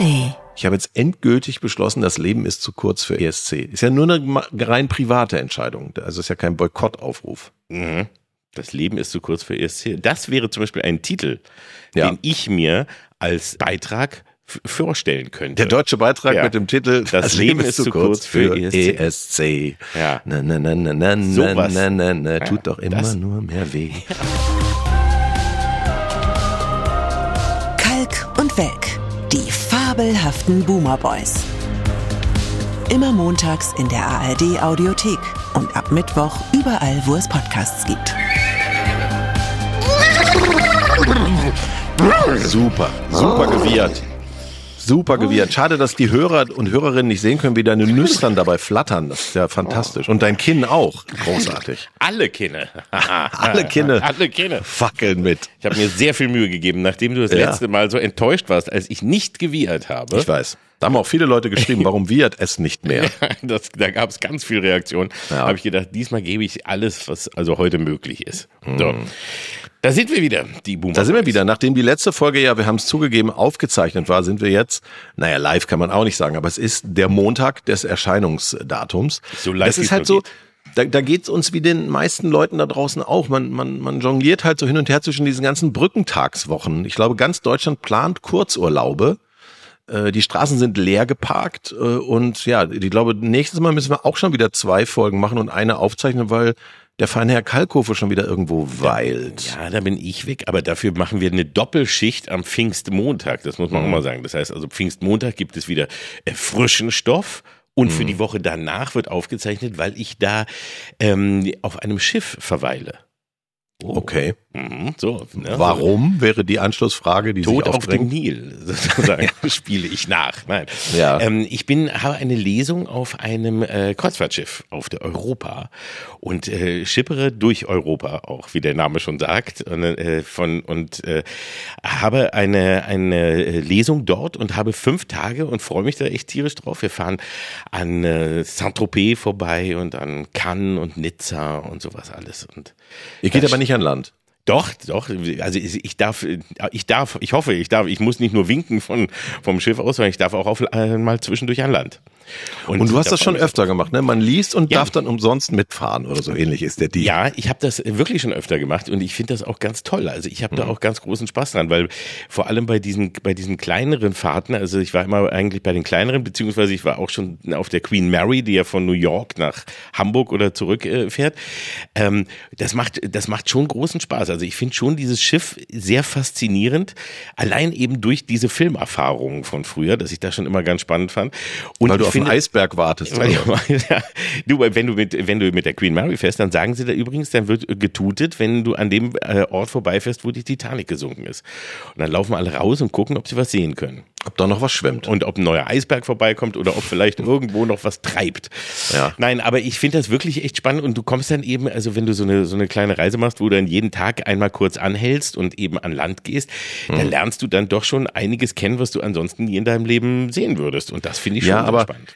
ARD. Ich habe jetzt endgültig beschlossen, das Leben ist zu kurz für ESC. Ist ja nur eine rein private Entscheidung. Also ist ja kein Boykottaufruf. Mhm. Das Leben ist zu kurz für ESC. Das wäre zum Beispiel ein Titel, Ja. den ich mir als Beitrag vorstellen könnte. Der deutsche Beitrag Ja. mit dem Titel Das Leben ist zu kurz für ESC. ESC. Ja. Na, na, na, na, na, na, Sowas. na, na, na, tut doch immer das- nur mehr weh. Kalk und Welk. Fabelhaften Boomer Boys. Immer montags in der ARD Audiothek und ab Mittwoch überall, wo es Podcasts gibt. Super, super gewiehert. Super gewiehert. Schade, dass die Hörer und Hörerinnen nicht sehen können, wie deine Nüstern dabei flattern. Das ist ja fantastisch. Und dein Kinn auch. Großartig. Alle Kinne. Alle Kinne. Alle Kinne. Fackeln mit. Ich habe mir sehr viel Mühe gegeben, nachdem du das Ja. letzte Mal so enttäuscht warst, als ich nicht gewiehert habe. Ich weiß. Da haben auch viele Leute geschrieben, warum wiehert es nicht mehr? Das, da gab es ganz viel Reaktion. Ja. Habe ich gedacht, diesmal gebe ich alles, was also heute möglich ist. So. Mhm. Da sind wir wieder, die Boomer. Da sind wir wieder. Nachdem die letzte Folge ja, wir haben es zugegeben, aufgezeichnet war, sind wir jetzt, naja, live kann man auch nicht sagen, aber es ist der Montag des Erscheinungsdatums. So live, Das ist halt so, geht. da, da geht's uns wie den meisten Leuten da draußen auch. Man, man, man jongliert halt so hin und her zwischen diesen ganzen Brückentagswochen. Ich glaube, ganz Deutschland plant Kurzurlaube. Äh, Die Straßen sind leer geparkt äh, und ja, ich glaube, nächstes Mal müssen wir auch schon wieder zwei Folgen machen und eine aufzeichnen, weil der feine Herr Kalkofe schon wieder irgendwo weilt. Ja, da bin ich weg, aber dafür machen wir eine Doppelschicht am Pfingstmontag. Das muss man Mhm. auch mal sagen. Das heißt also, Pfingstmontag gibt es wieder äh, frischen Stoff. Und Mhm. für die Woche danach wird aufgezeichnet, weil ich da ähm, auf einem Schiff verweile. Oh. Okay. Mhm, so, ne? Warum wäre die Anschlussfrage, die Tod sich auf dem? Nil, sozusagen, spiele ich nach. Nein. Ja. Ähm, ich bin, habe eine Lesung auf einem äh, Kreuzfahrtschiff auf der Europa und äh, schippere durch Europa auch, wie der Name schon sagt, und, äh, von, und äh, habe eine, eine Lesung dort und habe fünf Tage und freue mich da echt tierisch drauf. Wir fahren an äh, Saint-Tropez vorbei und an Cannes und Nizza und sowas alles. Und Ihr geht aber nicht an Land. Doch, doch. Also ich darf, ich darf, ich hoffe, ich darf, ich muss nicht nur winken von, vom Schiff aus, sondern ich darf auch auf, äh, mal zwischendurch an Land. Und du hast das schon öfter gemacht, ne? Man liest und Ja. darf dann umsonst mitfahren oder so ähnlich ist der Deal. Ja, ich habe das wirklich schon öfter gemacht und ich finde das auch ganz toll. Also ich habe da auch ganz großen Spaß dran, weil vor allem bei diesen bei diesen kleineren Fahrten, also ich war immer eigentlich bei den kleineren, beziehungsweise ich war auch schon auf der Queen Mary, die ja von New York nach Hamburg oder zurück äh, fährt. Ähm, das macht das macht schon großen Spaß. Also ich finde schon dieses Schiff sehr faszinierend, allein eben durch diese Filmerfahrungen von früher, dass ich das schon immer ganz spannend fand. Und Weil du auf finde, einen Eisberg wartest. weil, ja, du, wenn du mit, wenn du mit der Queen Mary fährst, dann sagen sie da übrigens, dann wird getutet, wenn du an dem äh, Ort vorbeifährst, wo die Titanic gesunken ist. Und dann laufen alle raus und gucken, ob sie was sehen können. Ob da noch was schwimmt. Und ob ein neuer Eisberg vorbeikommt oder ob vielleicht irgendwo noch was treibt. Ja. Nein, aber ich finde das wirklich echt spannend und du kommst dann eben, also wenn du so eine, so eine kleine Reise machst, wo du dann jeden Tag einmal kurz anhältst und eben an Land gehst, Mhm. dann lernst du dann doch schon einiges kennen, was du ansonsten nie in deinem Leben sehen würdest. Und das finde ich schon Ja, aber spannend.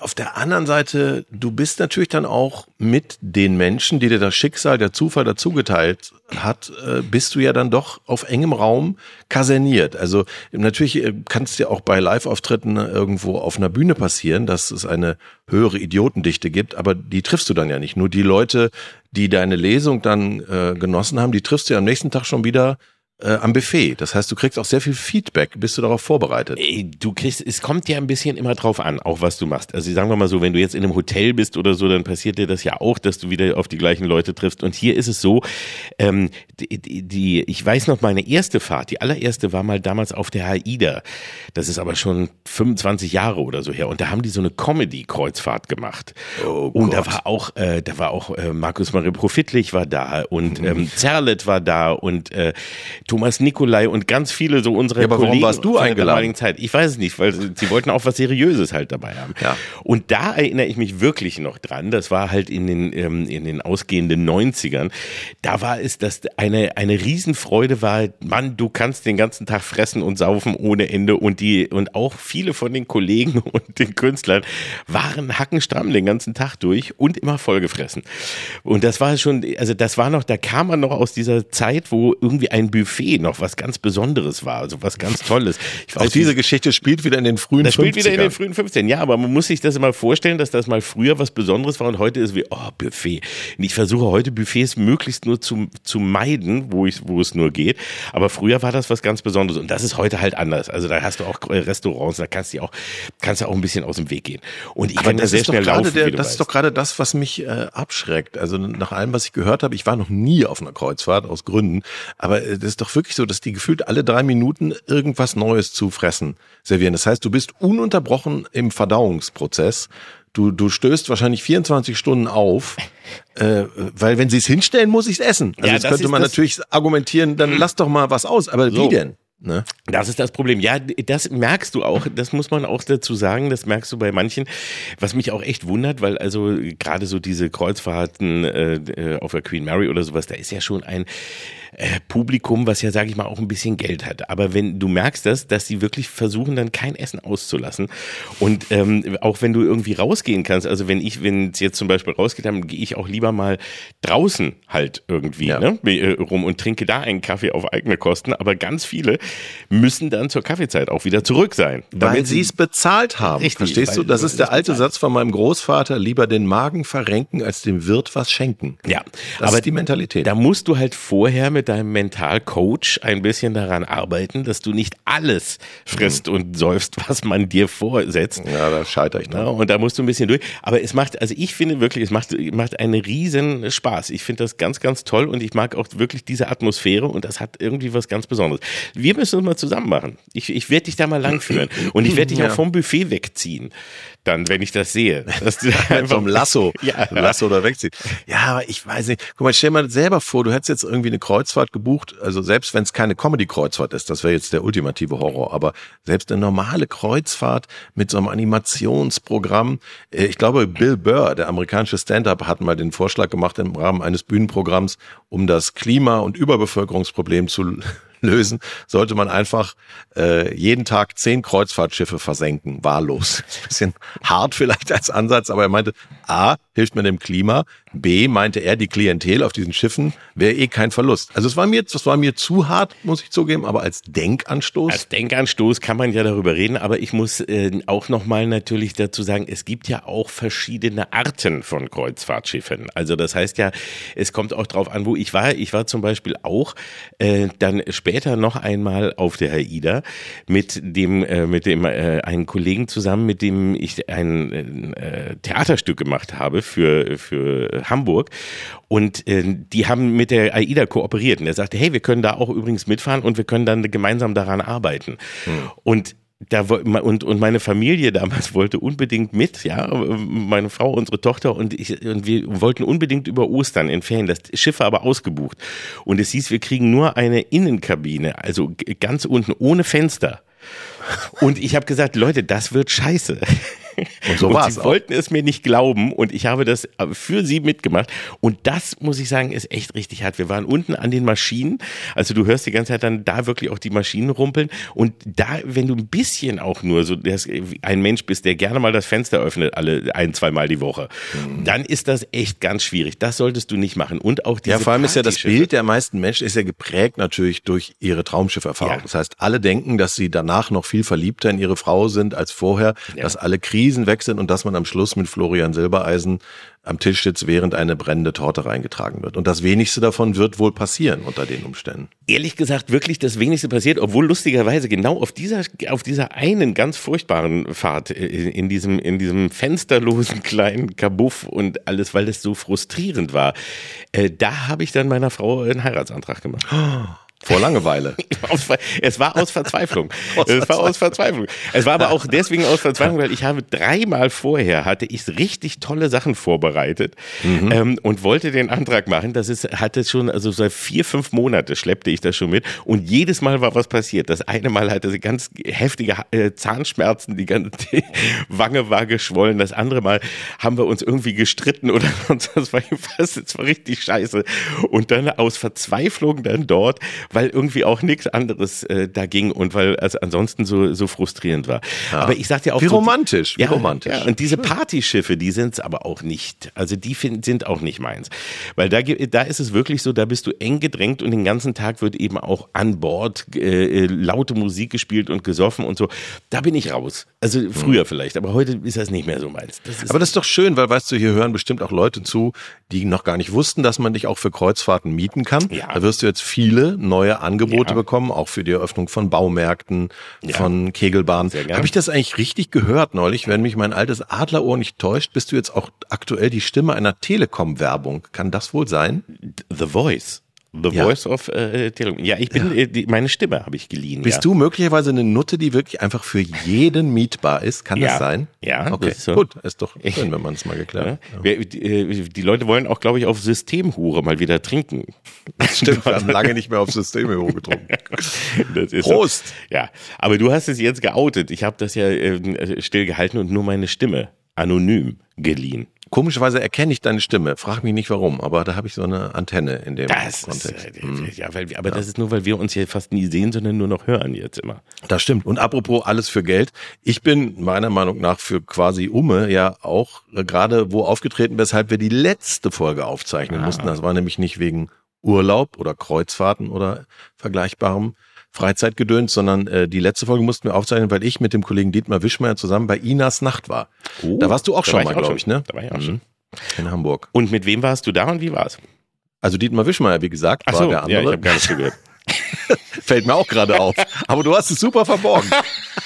Auf der anderen Seite, du bist natürlich dann auch mit den Menschen, die dir das Schicksal, der Zufall dazugeteilt hat, äh, bist du ja dann doch auf engem Raum kaserniert. Also natürlich äh, kann es dir auch bei Live-Auftritten irgendwo auf einer Bühne passieren, dass es eine höhere Idiotendichte gibt, aber die triffst du dann ja nicht. Nur die Leute, die deine Lesung dann äh, genossen haben, die triffst du ja am nächsten Tag schon wieder äh, am Buffet. Das heißt, du kriegst auch sehr viel Feedback. Bist du darauf vorbereitet? Ey, Du kriegst, es kommt ja ein bisschen immer drauf an, auch was du machst. Also sagen wir mal so, wenn du jetzt in einem Hotel bist oder so, dann passiert dir das ja auch, dass du wieder auf die gleichen Leute triffst. Und hier ist es so, ähm, die, die, ich weiß noch, meine erste Fahrt, die allererste war mal damals auf der AIDA. Das ist aber schon 25 Jahre oder so her. Und da haben die so eine Comedy-Kreuzfahrt gemacht. Oh und da war auch, äh, da war auch äh, Markus Marie Profitlich war da und ähm, Zerlet war da und äh, Thomas Nikolai und ganz viele so unsere Ja, aber warum Kollegen warst du eingeladen? Zeit. Ich weiß es nicht, weil sie wollten auch was Seriöses halt dabei haben. Ja. Und da erinnere ich mich wirklich noch dran. Das war halt in den, ähm, in den ausgehenden 90ern. Da war es, dass eine, eine Riesenfreude war, Mann, du kannst den ganzen Tag fressen und saufen ohne Ende. Und die, und auch viele von den Kollegen und den Künstlern waren hackenstramm den ganzen Tag durch und immer vollgefressen. Und das war schon, also das war noch, da kam man noch aus dieser Zeit, wo irgendwie ein Buffet Buffet noch was ganz Besonderes war, also was ganz Tolles. Ich weiß, auch diese Geschichte spielt wieder in den frühen das 50ern. spielt wieder in den frühen 15. Ja, aber man muss sich das immer vorstellen, dass das mal früher was Besonderes war und heute ist wie, oh, Buffet. Und ich versuche heute Buffets möglichst nur zu, zu meiden, wo ich, wo es nur geht. Aber früher war das was ganz Besonderes und das ist heute halt anders. Also da hast du auch Restaurants, da kannst du auch, kannst du auch ein bisschen aus dem Weg gehen. Und ich aber kann ja sehr schnell laufen. Der, das weißt. ist doch gerade das, was mich äh, abschreckt. Also nach allem, was ich gehört habe, ich war noch nie auf einer Kreuzfahrt aus Gründen, aber äh, das ist doch wirklich so, dass die gefühlt alle drei Minuten irgendwas Neues zu fressen servieren. Das heißt, du bist ununterbrochen im Verdauungsprozess. Du, du stößt wahrscheinlich 24 Stunden auf, äh, weil wenn sie es hinstellen, muss ich es essen. Also ja, jetzt könnte man natürlich argumentieren, dann lass doch mal was aus. Aber so. wie denn? Ne? Das ist das Problem. Ja, das merkst du auch. Das muss man auch dazu sagen. Das merkst du bei manchen. Was mich auch echt wundert, weil also gerade so diese Kreuzfahrten äh, äh auf der Queen Mary oder sowas, da ist ja schon ein äh, Publikum, was ja, sage ich mal, auch ein bisschen Geld hat. Aber wenn du merkst das, dass sie wirklich versuchen, dann kein Essen auszulassen. Und ähm, auch wenn du irgendwie rausgehen kannst, also wenn ich, wenn es jetzt zum Beispiel rausgeht, dann gehe ich auch lieber mal draußen halt irgendwie ja. ne, äh, rum und trinke da einen Kaffee auf eigene Kosten. Aber ganz viele müssen dann zur Kaffeezeit auch wieder zurück sein. Weil sie es bezahlt haben. Richtig, Verstehst du? Das ist der alte bezahlt. Satz von meinem Großvater, lieber den Magen verrenken, als dem Wirt was schenken. Ja, das aber ist die Mentalität. Da musst du halt vorher mit deinem Mentalcoach ein bisschen daran arbeiten, dass du nicht alles frisst mhm. und säufst, was man dir vorsetzt. Ja, da scheitere ich dann. und da musst du ein bisschen durch. Aber es macht, also ich finde wirklich, es macht, macht einen riesen Spaß. Ich finde das ganz, ganz toll und ich mag auch wirklich diese Atmosphäre und das hat irgendwie was ganz Besonderes. Wir müssen es mal zusammen machen. Ich, ich werde dich da mal langführen und ich werde dich ja. auch vom Buffet wegziehen dann, wenn ich das sehe. Dass du einfach vom Lasso, ja. Lasso da wegzieht. Ja, aber ich weiß nicht. Guck mal, stell mal selber vor, du hättest jetzt irgendwie eine Kreuzfahrt gebucht, also selbst wenn es keine Comedy-Kreuzfahrt ist, das wäre jetzt der ultimative Horror, aber selbst eine normale Kreuzfahrt mit so einem Animationsprogramm, äh, ich glaube, Bill Burr, der amerikanische Stand-up, hat mal den Vorschlag gemacht im Rahmen eines Bühnenprogramms, um das Klima- und Überbevölkerungsproblem zu lösen, sollte man einfach äh, jeden Tag zehn Kreuzfahrtschiffe versenken, wahllos. Ein bisschen hart vielleicht als Ansatz, aber er meinte, A, hilft man dem Klima, B, meinte er, die Klientel auf diesen Schiffen wäre eh kein Verlust. Also es war mir, das war mir zu hart, muss ich zugeben, aber als Denkanstoß. Als Denkanstoß kann man ja darüber reden, aber ich muss äh, auch nochmal natürlich dazu sagen, es gibt ja auch verschiedene Arten von Kreuzfahrtschiffen. Also das heißt ja, es kommt auch drauf an, wo ich war. Ich war zum Beispiel auch äh, dann später noch einmal auf der AIDA mit dem, äh, mit dem äh, einen Kollegen zusammen, mit dem ich ein äh, Theaterstück gemacht habe für, für Hamburg. Und äh, die haben mit der AIDA kooperiert. Und er sagte, hey, wir können da auch übrigens mitfahren und wir können dann gemeinsam daran arbeiten. Hm. Und da und und meine Familie damals wollte unbedingt mit, ja, meine Frau, unsere Tochter und ich und wir wollten unbedingt über Ostern in Ferien. Das Schiff war aber ausgebucht und es hieß, wir kriegen nur eine Innenkabine, also ganz unten ohne Fenster. Und ich habe gesagt, Leute, das wird scheiße. Und so war es. Sie auch. wollten es mir nicht glauben und ich habe das für sie mitgemacht. Und das, muss ich sagen, ist echt richtig hart. Wir waren unten an den Maschinen. Also du hörst die ganze Zeit dann da wirklich auch die Maschinen rumpeln. Und da, wenn du ein bisschen auch nur so ein Mensch bist, der gerne mal das Fenster öffnet, alle ein, zwei Mal die Woche, mhm. dann ist das echt ganz schwierig. Das solltest du nicht machen. Und auch diese Ja, vor allem ist ja das Bild der meisten Menschen ist ja geprägt natürlich durch ihre Traumschifferfahrung. Ja. Das heißt, alle denken, dass sie danach noch viel verliebter in ihre Frau sind als vorher, ja. dass alle Krisen weg sind und dass man am Schluss mit Florian Silbereisen am Tisch sitzt, während eine brennende Torte reingetragen wird. Und das wenigste davon wird wohl passieren unter den Umständen. Ehrlich gesagt, wirklich das wenigste passiert, obwohl lustigerweise genau auf dieser, auf dieser einen ganz furchtbaren Fahrt äh, in diesem, in diesem fensterlosen kleinen Kabuff und alles, weil es so frustrierend war, äh, da habe ich dann meiner Frau einen Heiratsantrag gemacht. Oh. Vor Langeweile. es war aus Verzweiflung. es war aus Verzweiflung. Es war aber auch deswegen aus Verzweiflung, weil ich habe dreimal vorher hatte ich richtig tolle Sachen vorbereitet mhm. ähm, und wollte den Antrag machen. Das ist, hatte schon, also seit vier, fünf Monate schleppte ich das schon mit und jedes Mal war was passiert. Das eine Mal hatte sie ganz heftige äh, Zahnschmerzen, die ganze die Wange war geschwollen. Das andere Mal haben wir uns irgendwie gestritten oder sonst was. Das war, richtig scheiße. Und dann aus Verzweiflung dann dort weil irgendwie auch nichts anderes äh, da ging und weil es ansonsten so, so frustrierend war. Ja. Aber ich sag dir auch. Wie so, romantisch, wie ja, romantisch. Ja, und diese Partyschiffe, die sind's aber auch nicht. Also die find, sind auch nicht meins. Weil da, da ist es wirklich so, da bist du eng gedrängt und den ganzen Tag wird eben auch an Bord äh, äh laute Musik gespielt und gesoffen und so. Da bin ich raus. Also früher hm. vielleicht, aber heute ist das nicht mehr so meins. Das aber das ist doch schön, weil weißt du, hier hören bestimmt auch Leute zu, die noch gar nicht wussten, dass man dich auch für Kreuzfahrten mieten kann. Ja. Da wirst du jetzt viele neue Angebote ja. bekommen, auch für die Eröffnung von Baumärkten, ja. von Kegelbahnen. Habe ich das eigentlich richtig gehört neulich? Wenn mich mein altes Adlerohr nicht täuscht, bist du jetzt auch aktuell die Stimme einer Telekom-Werbung. Kann das wohl sein? The Voice. The ja. Voice of äh, Telekom. Ja, ich bin, ja. Äh, die, meine Stimme habe ich geliehen. Bist ja. du möglicherweise eine Nutte, die wirklich einfach für jeden mietbar ist? Kann das sein? Ja, okay. Ist so. Gut, ist doch schön, wenn man es mal geklärt hat. Die, äh, die, Leute wollen auch, glaube ich, auf Systemhure mal wieder trinken. Das stimmt, wir haben lange nicht mehr auf Systemhure getrunken. Prost! So. Ja, aber du hast es jetzt geoutet. Ich habe das ja äh, still gehalten und nur meine Stimme anonym geliehen. Komischerweise erkenne ich deine Stimme. Frag mich nicht warum, aber da habe ich so eine Antenne in dem das Kontext. Ist, äh, hm. Ja, weil, aber ja. das ist nur, weil wir uns hier fast nie sehen, sondern nur noch hören jetzt immer. Das stimmt. Und apropos alles für Geld. Ich bin meiner Meinung nach für quasi Umme ja auch äh, gerade wo aufgetreten, weshalb wir die letzte Folge aufzeichnen ah. mussten. Das war nämlich nicht wegen Urlaub oder Kreuzfahrten oder vergleichbarem, Freizeitgedöns, sondern äh, die letzte Folge mussten wir aufzeichnen, weil ich mit dem Kollegen Dietmar Wischmeier zusammen bei Inas Nacht war. Oh, da warst du auch schon mal, glaube ich, ne? Da war ich auch mhm. schon. In Hamburg. Und mit wem warst du da und wie war's? Also Dietmar Wischmeier, wie gesagt, Ach war so, der andere. Ja, ich habe gar nicht gehört. Fällt mir auch gerade auf. Aber du hast es super verborgen.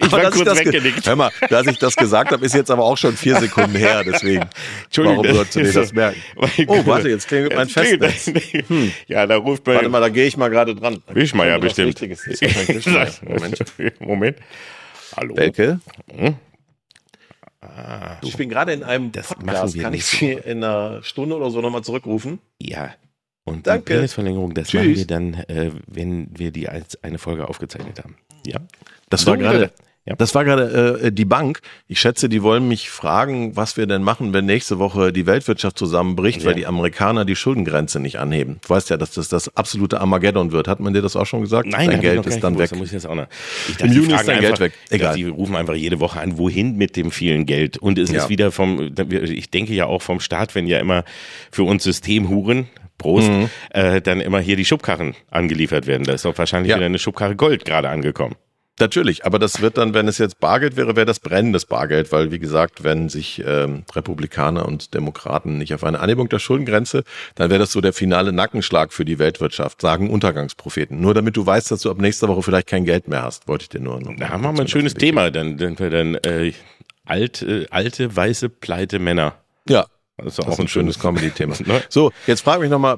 ich war kurz weggenickt. Hör mal, dass ich das gesagt habe, ist jetzt aber auch schon vier Sekunden her. Deswegen, Entschuldigung, warum sollst du dir das merken? Oh, warte, jetzt klingelt mein Festnetz. Hm. Ja, da ruft man... Warte mal, da gehe ich mal gerade dran. Wischmeier bestimmt. Moment. Moment. Hallo. Welke? Hm? Ah, ich bin gerade in einem das Podcast. Kann ich Sie in einer Stunde oder so nochmal zurückrufen? Ja, und Danke. die Penisverlängerung, das Tschüss. machen wir dann, äh, wenn wir die als eine Folge aufgezeichnet haben. Ja. Das war gerade. Ja. Das war gerade äh, die Bank. Ich schätze, die wollen mich fragen, was wir denn machen, wenn nächste Woche die Weltwirtschaft zusammenbricht, ja. weil die Amerikaner die Schuldengrenze nicht anheben. Du weißt ja, dass das das absolute Armageddon wird. Hat man dir das auch schon gesagt? Nein, dein Geld ist dann gewusst. weg. Da muss ich jetzt auch noch. Ich dachte, Im Juni ist dein Geld weg. Egal. Die rufen einfach jede Woche an, wohin mit dem vielen Geld. Und es ja. ist wieder vom, ich denke ja auch vom Staat, wenn ja immer für uns Systemhuren, Prost, mhm. äh, dann immer hier die Schubkarren angeliefert werden. Da ist doch wahrscheinlich ja. wieder eine Schubkarre Gold gerade angekommen. Natürlich, aber das wird dann, wenn es jetzt Bargeld wäre, wäre das brennendes Bargeld, weil wie gesagt, wenn sich ähm, Republikaner und Demokraten nicht auf eine Anhebung der Schuldengrenze, dann wäre das so der finale Nackenschlag für die Weltwirtschaft, sagen Untergangspropheten. Nur damit du weißt, dass du ab nächster Woche vielleicht kein Geld mehr hast, wollte ich dir nur noch. Da haben wir mal ein schönes Thema, dann, dann, dann äh, alt, äh, alte weiße pleite Männer. Ja, das ist das auch ein, schönes Comedy-Thema. Ne? So, jetzt frage mich nochmal,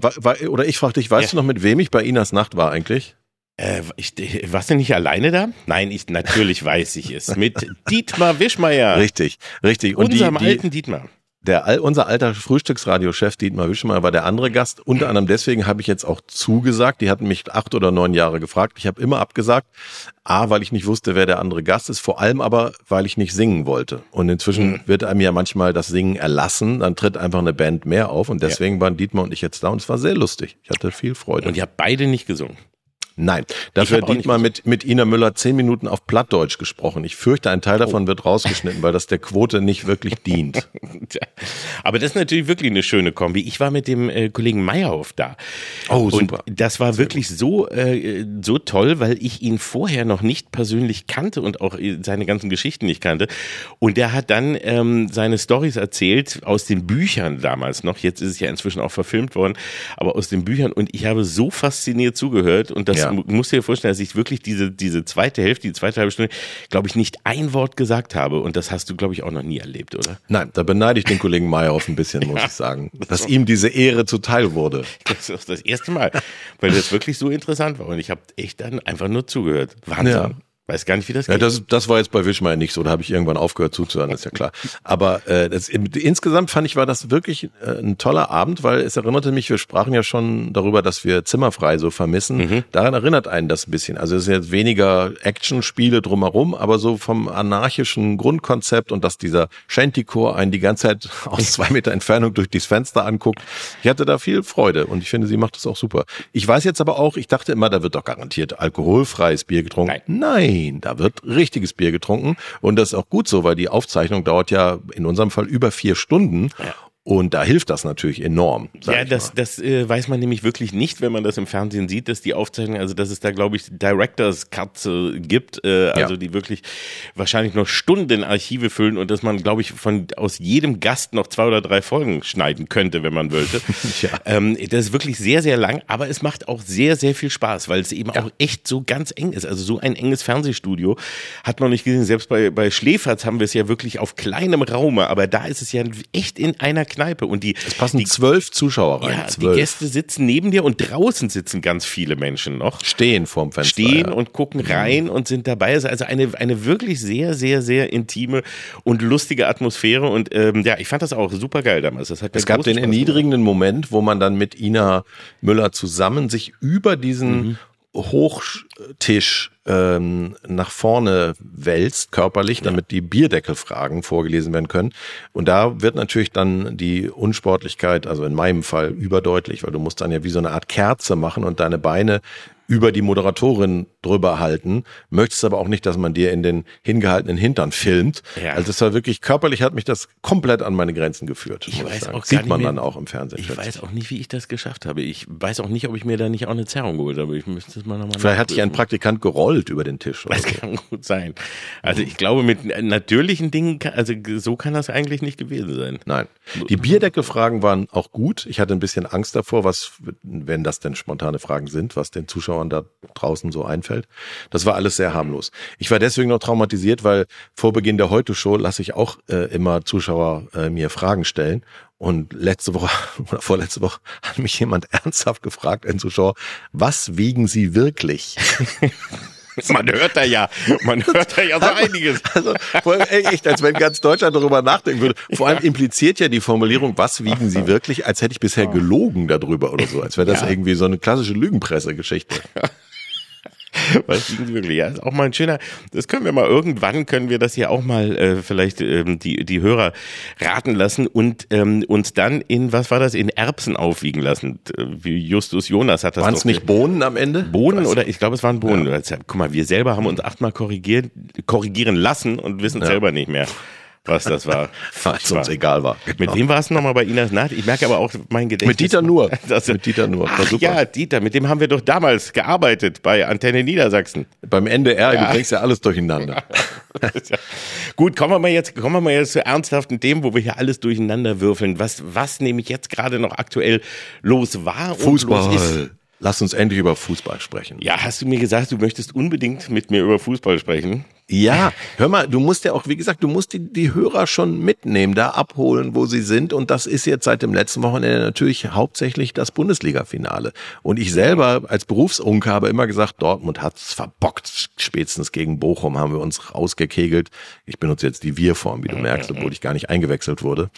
oder ich frage dich, weißt ja. du noch, mit wem ich bei Inas Nacht war eigentlich? Äh, ich, warst du nicht alleine da? Nein, ich, natürlich weiß ich es. Mit Dietmar Wischmeier. Richtig, richtig. Und Unserem die, die, alten Dietmar. Der, unser alter Frühstücksradiochef Dietmar Wischmeier war der andere Gast. Unter anderem deswegen habe ich jetzt auch zugesagt. Die hatten mich acht oder neun Jahre gefragt. Ich habe immer abgesagt. A, weil ich nicht wusste, wer der andere Gast ist. Vor allem aber, weil ich nicht singen wollte. Und inzwischen mhm. wird einem ja manchmal das Singen erlassen. Dann tritt einfach eine Band mehr auf. Und deswegen ja. waren Dietmar und ich jetzt da. Und es war sehr lustig. Ich hatte viel Freude. Und ihr habt beide nicht gesungen. Nein, dafür hat Dietmar mit, mit Ina Müller zehn Minuten auf Plattdeutsch gesprochen. Ich fürchte, ein Teil davon oh. wird rausgeschnitten, weil das der Quote nicht wirklich dient. Aber das ist natürlich wirklich eine schöne Kombi. Ich war mit dem äh, Kollegen Meyerhoff da. Oh, super. Und das war wirklich so, äh, so toll, weil ich ihn vorher noch nicht persönlich kannte und auch äh, seine ganzen Geschichten nicht kannte. Und der hat dann ähm, seine Stories erzählt aus den Büchern damals noch. Jetzt ist es ja inzwischen auch verfilmt worden, aber aus den Büchern. Und ich habe so fasziniert zugehört und das ja ja. musst dir vorstellen, dass ich wirklich diese, diese zweite Hälfte, die zweite halbe Stunde, glaube ich, nicht ein Wort gesagt habe. Und das hast du, glaube ich, auch noch nie erlebt, oder? Nein, da beneide ich den Kollegen Meyerhoff ein bisschen, muss ja, ich sagen. Dass ihm diese Ehre zuteil wurde. Das ist das erste Mal, weil das wirklich so interessant war. Und ich habe echt dann einfach nur zugehört. Wahnsinn. Ja. Weiß gar nicht, wie das Ja, geht. das, das war jetzt bei Wischmeier nicht so, da habe ich irgendwann aufgehört zuzuhören, ist ja klar. Aber äh, das, insgesamt fand ich, war das wirklich äh, ein toller Abend, weil es erinnerte mich, wir sprachen ja schon darüber, dass wir Zimmerfrei so vermissen. Mhm. Daran erinnert einen das ein bisschen. Also es ist jetzt weniger Actionspiele drumherum, aber so vom anarchischen Grundkonzept und dass dieser Shantycore einen die ganze Zeit aus zwei Meter Entfernung durch dieses Fenster anguckt. Ich hatte da viel Freude und ich finde, sie macht das auch super. Ich weiß jetzt aber auch, ich dachte immer, da wird doch garantiert alkoholfreies Bier getrunken. Nein. Nein, da wird richtiges Bier getrunken. Und das ist auch gut so, weil die Aufzeichnung dauert ja in unserem Fall über vier Stunden. Und da hilft das natürlich enorm. Ja, das, das äh, weiß man nämlich wirklich nicht, wenn man das im Fernsehen sieht, dass die Aufzeichnung, also dass es da, glaube ich, Directors Cuts äh, gibt, äh, also Ja. die wirklich wahrscheinlich noch Stunden Archive füllen und dass man, glaube ich, von aus jedem Gast noch zwei oder drei Folgen schneiden könnte, wenn man wollte. Ja. ähm, das ist wirklich sehr, sehr lang, aber es macht auch sehr, sehr viel Spaß, weil es eben auch echt so ganz eng ist. Also so ein enges Fernsehstudio hat man nicht gesehen. Selbst bei, bei Schläferz haben wir es ja wirklich auf kleinem Raume, aber da ist es ja echt in einer Kneipe und die, es passen die zwölf Zuschauer rein. ja, die zwölf. Gäste sitzen neben dir und draußen sitzen ganz viele Menschen noch. stehen vorm Fenster. Stehen ja. und gucken rein und sind dabei. Es ist Also eine, eine wirklich sehr, sehr, sehr intime und lustige Atmosphäre. Und ähm, ja, ich fand das auch super geil damals. Es gab den Spaß gemacht. erniedrigenden Moment, wo man dann mit Ina Müller zusammen sich über diesen Mhm. Hochtisch ähm, nach vorne wälzt, körperlich, damit die Bierdeckelfragen vorgelesen werden können. Und da wird natürlich dann die Unsportlichkeit, also in meinem Fall, überdeutlich, weil du musst dann ja wie so eine Art Kerze machen und deine Beine über die Moderatorin drüber halten, möchtest aber auch nicht, dass man dir in den hingehaltenen Hintern filmt. Ja. Also es war wirklich, körperlich hat mich das komplett an meine Grenzen geführt. Ich weiß sagen. auch Sieht man mehr- dann auch im Fernsehen. Ich plötzlich. weiß auch nicht, wie ich das geschafft habe. Ich weiß auch nicht, ob ich mir da nicht auch eine Zerrung geholt habe. Ich müsste es mal nochmal Vielleicht hat dich ein Praktikant gerollt über den Tisch. Das so. kann gut sein. Also ich glaube, mit natürlichen Dingen, also so kann das eigentlich nicht gewesen sein. Nein. Die Bierdeckelfragen waren auch gut. Ich hatte ein bisschen Angst davor, was, wenn das denn spontane Fragen sind, was den Zuschauern da draußen so einfällt. Das war alles sehr harmlos. Ich war deswegen noch traumatisiert, weil vor Beginn der Heute-Show lasse ich auch äh, immer Zuschauer äh, mir Fragen stellen. Und letzte Woche oder vorletzte Woche hat mich jemand ernsthaft gefragt, ein Zuschauer, was wiegen Sie wirklich? Man hört da ja, man hört da ja so einiges. Also echt, als wenn ganz Deutschland darüber nachdenken würde. Vor allem impliziert ja die Formulierung, was wiegen Sie wirklich, als hätte ich bisher gelogen darüber oder so, als wäre das Ja. irgendwie so eine klassische Lügenpresse-Geschichte. Was liegen Sie wirklich? Ja, ist auch mal ein schöner. Das können wir mal irgendwann können wir das hier auch mal äh, vielleicht ähm, die die Hörer raten lassen und ähm, uns dann in was war das in Erbsen aufwiegen lassen. Äh, Wie Justus Jonas hat das Waren es nicht Bohnen am Ende? Bohnen oder ich glaube es waren Bohnen. Also, Guck mal, wir selber haben uns achtmal korrigiert, korrigieren lassen und wissen selber nicht mehr, was das war. Es uns egal war. Mit Genau. wem war es nochmal bei Inas Nacht? Ich merke aber auch mein Gedächtnis. Mit Dieter Nuhr. Das, Mit Dieter. War Ach, ja, Dieter, mit dem haben wir doch damals gearbeitet bei Antenne Niedersachsen. Beim NDR, du bringst ja alles durcheinander. Ja. Gut, kommen wir mal jetzt, kommen wir mal jetzt zu ernsthaften Themen, wo wir hier alles durcheinander würfeln. Was, was nämlich jetzt gerade noch aktuell los war und los ist. Fußball. Lass uns endlich über Fußball sprechen. Ja, hast du mir gesagt, du möchtest unbedingt mit mir über Fußball sprechen? Ja, hör mal, du musst ja auch, wie gesagt, du musst die, die Hörer schon mitnehmen, da abholen, wo sie sind. Und das ist jetzt seit dem letzten Wochenende natürlich hauptsächlich das Bundesliga-Finale. Und ich selber als Berufsunker habe immer gesagt, Dortmund hat's verbockt. Spätestens gegen Bochum haben wir uns rausgekegelt. Ich benutze jetzt die Wir-Form, wie du merkst, obwohl ich gar nicht eingewechselt wurde.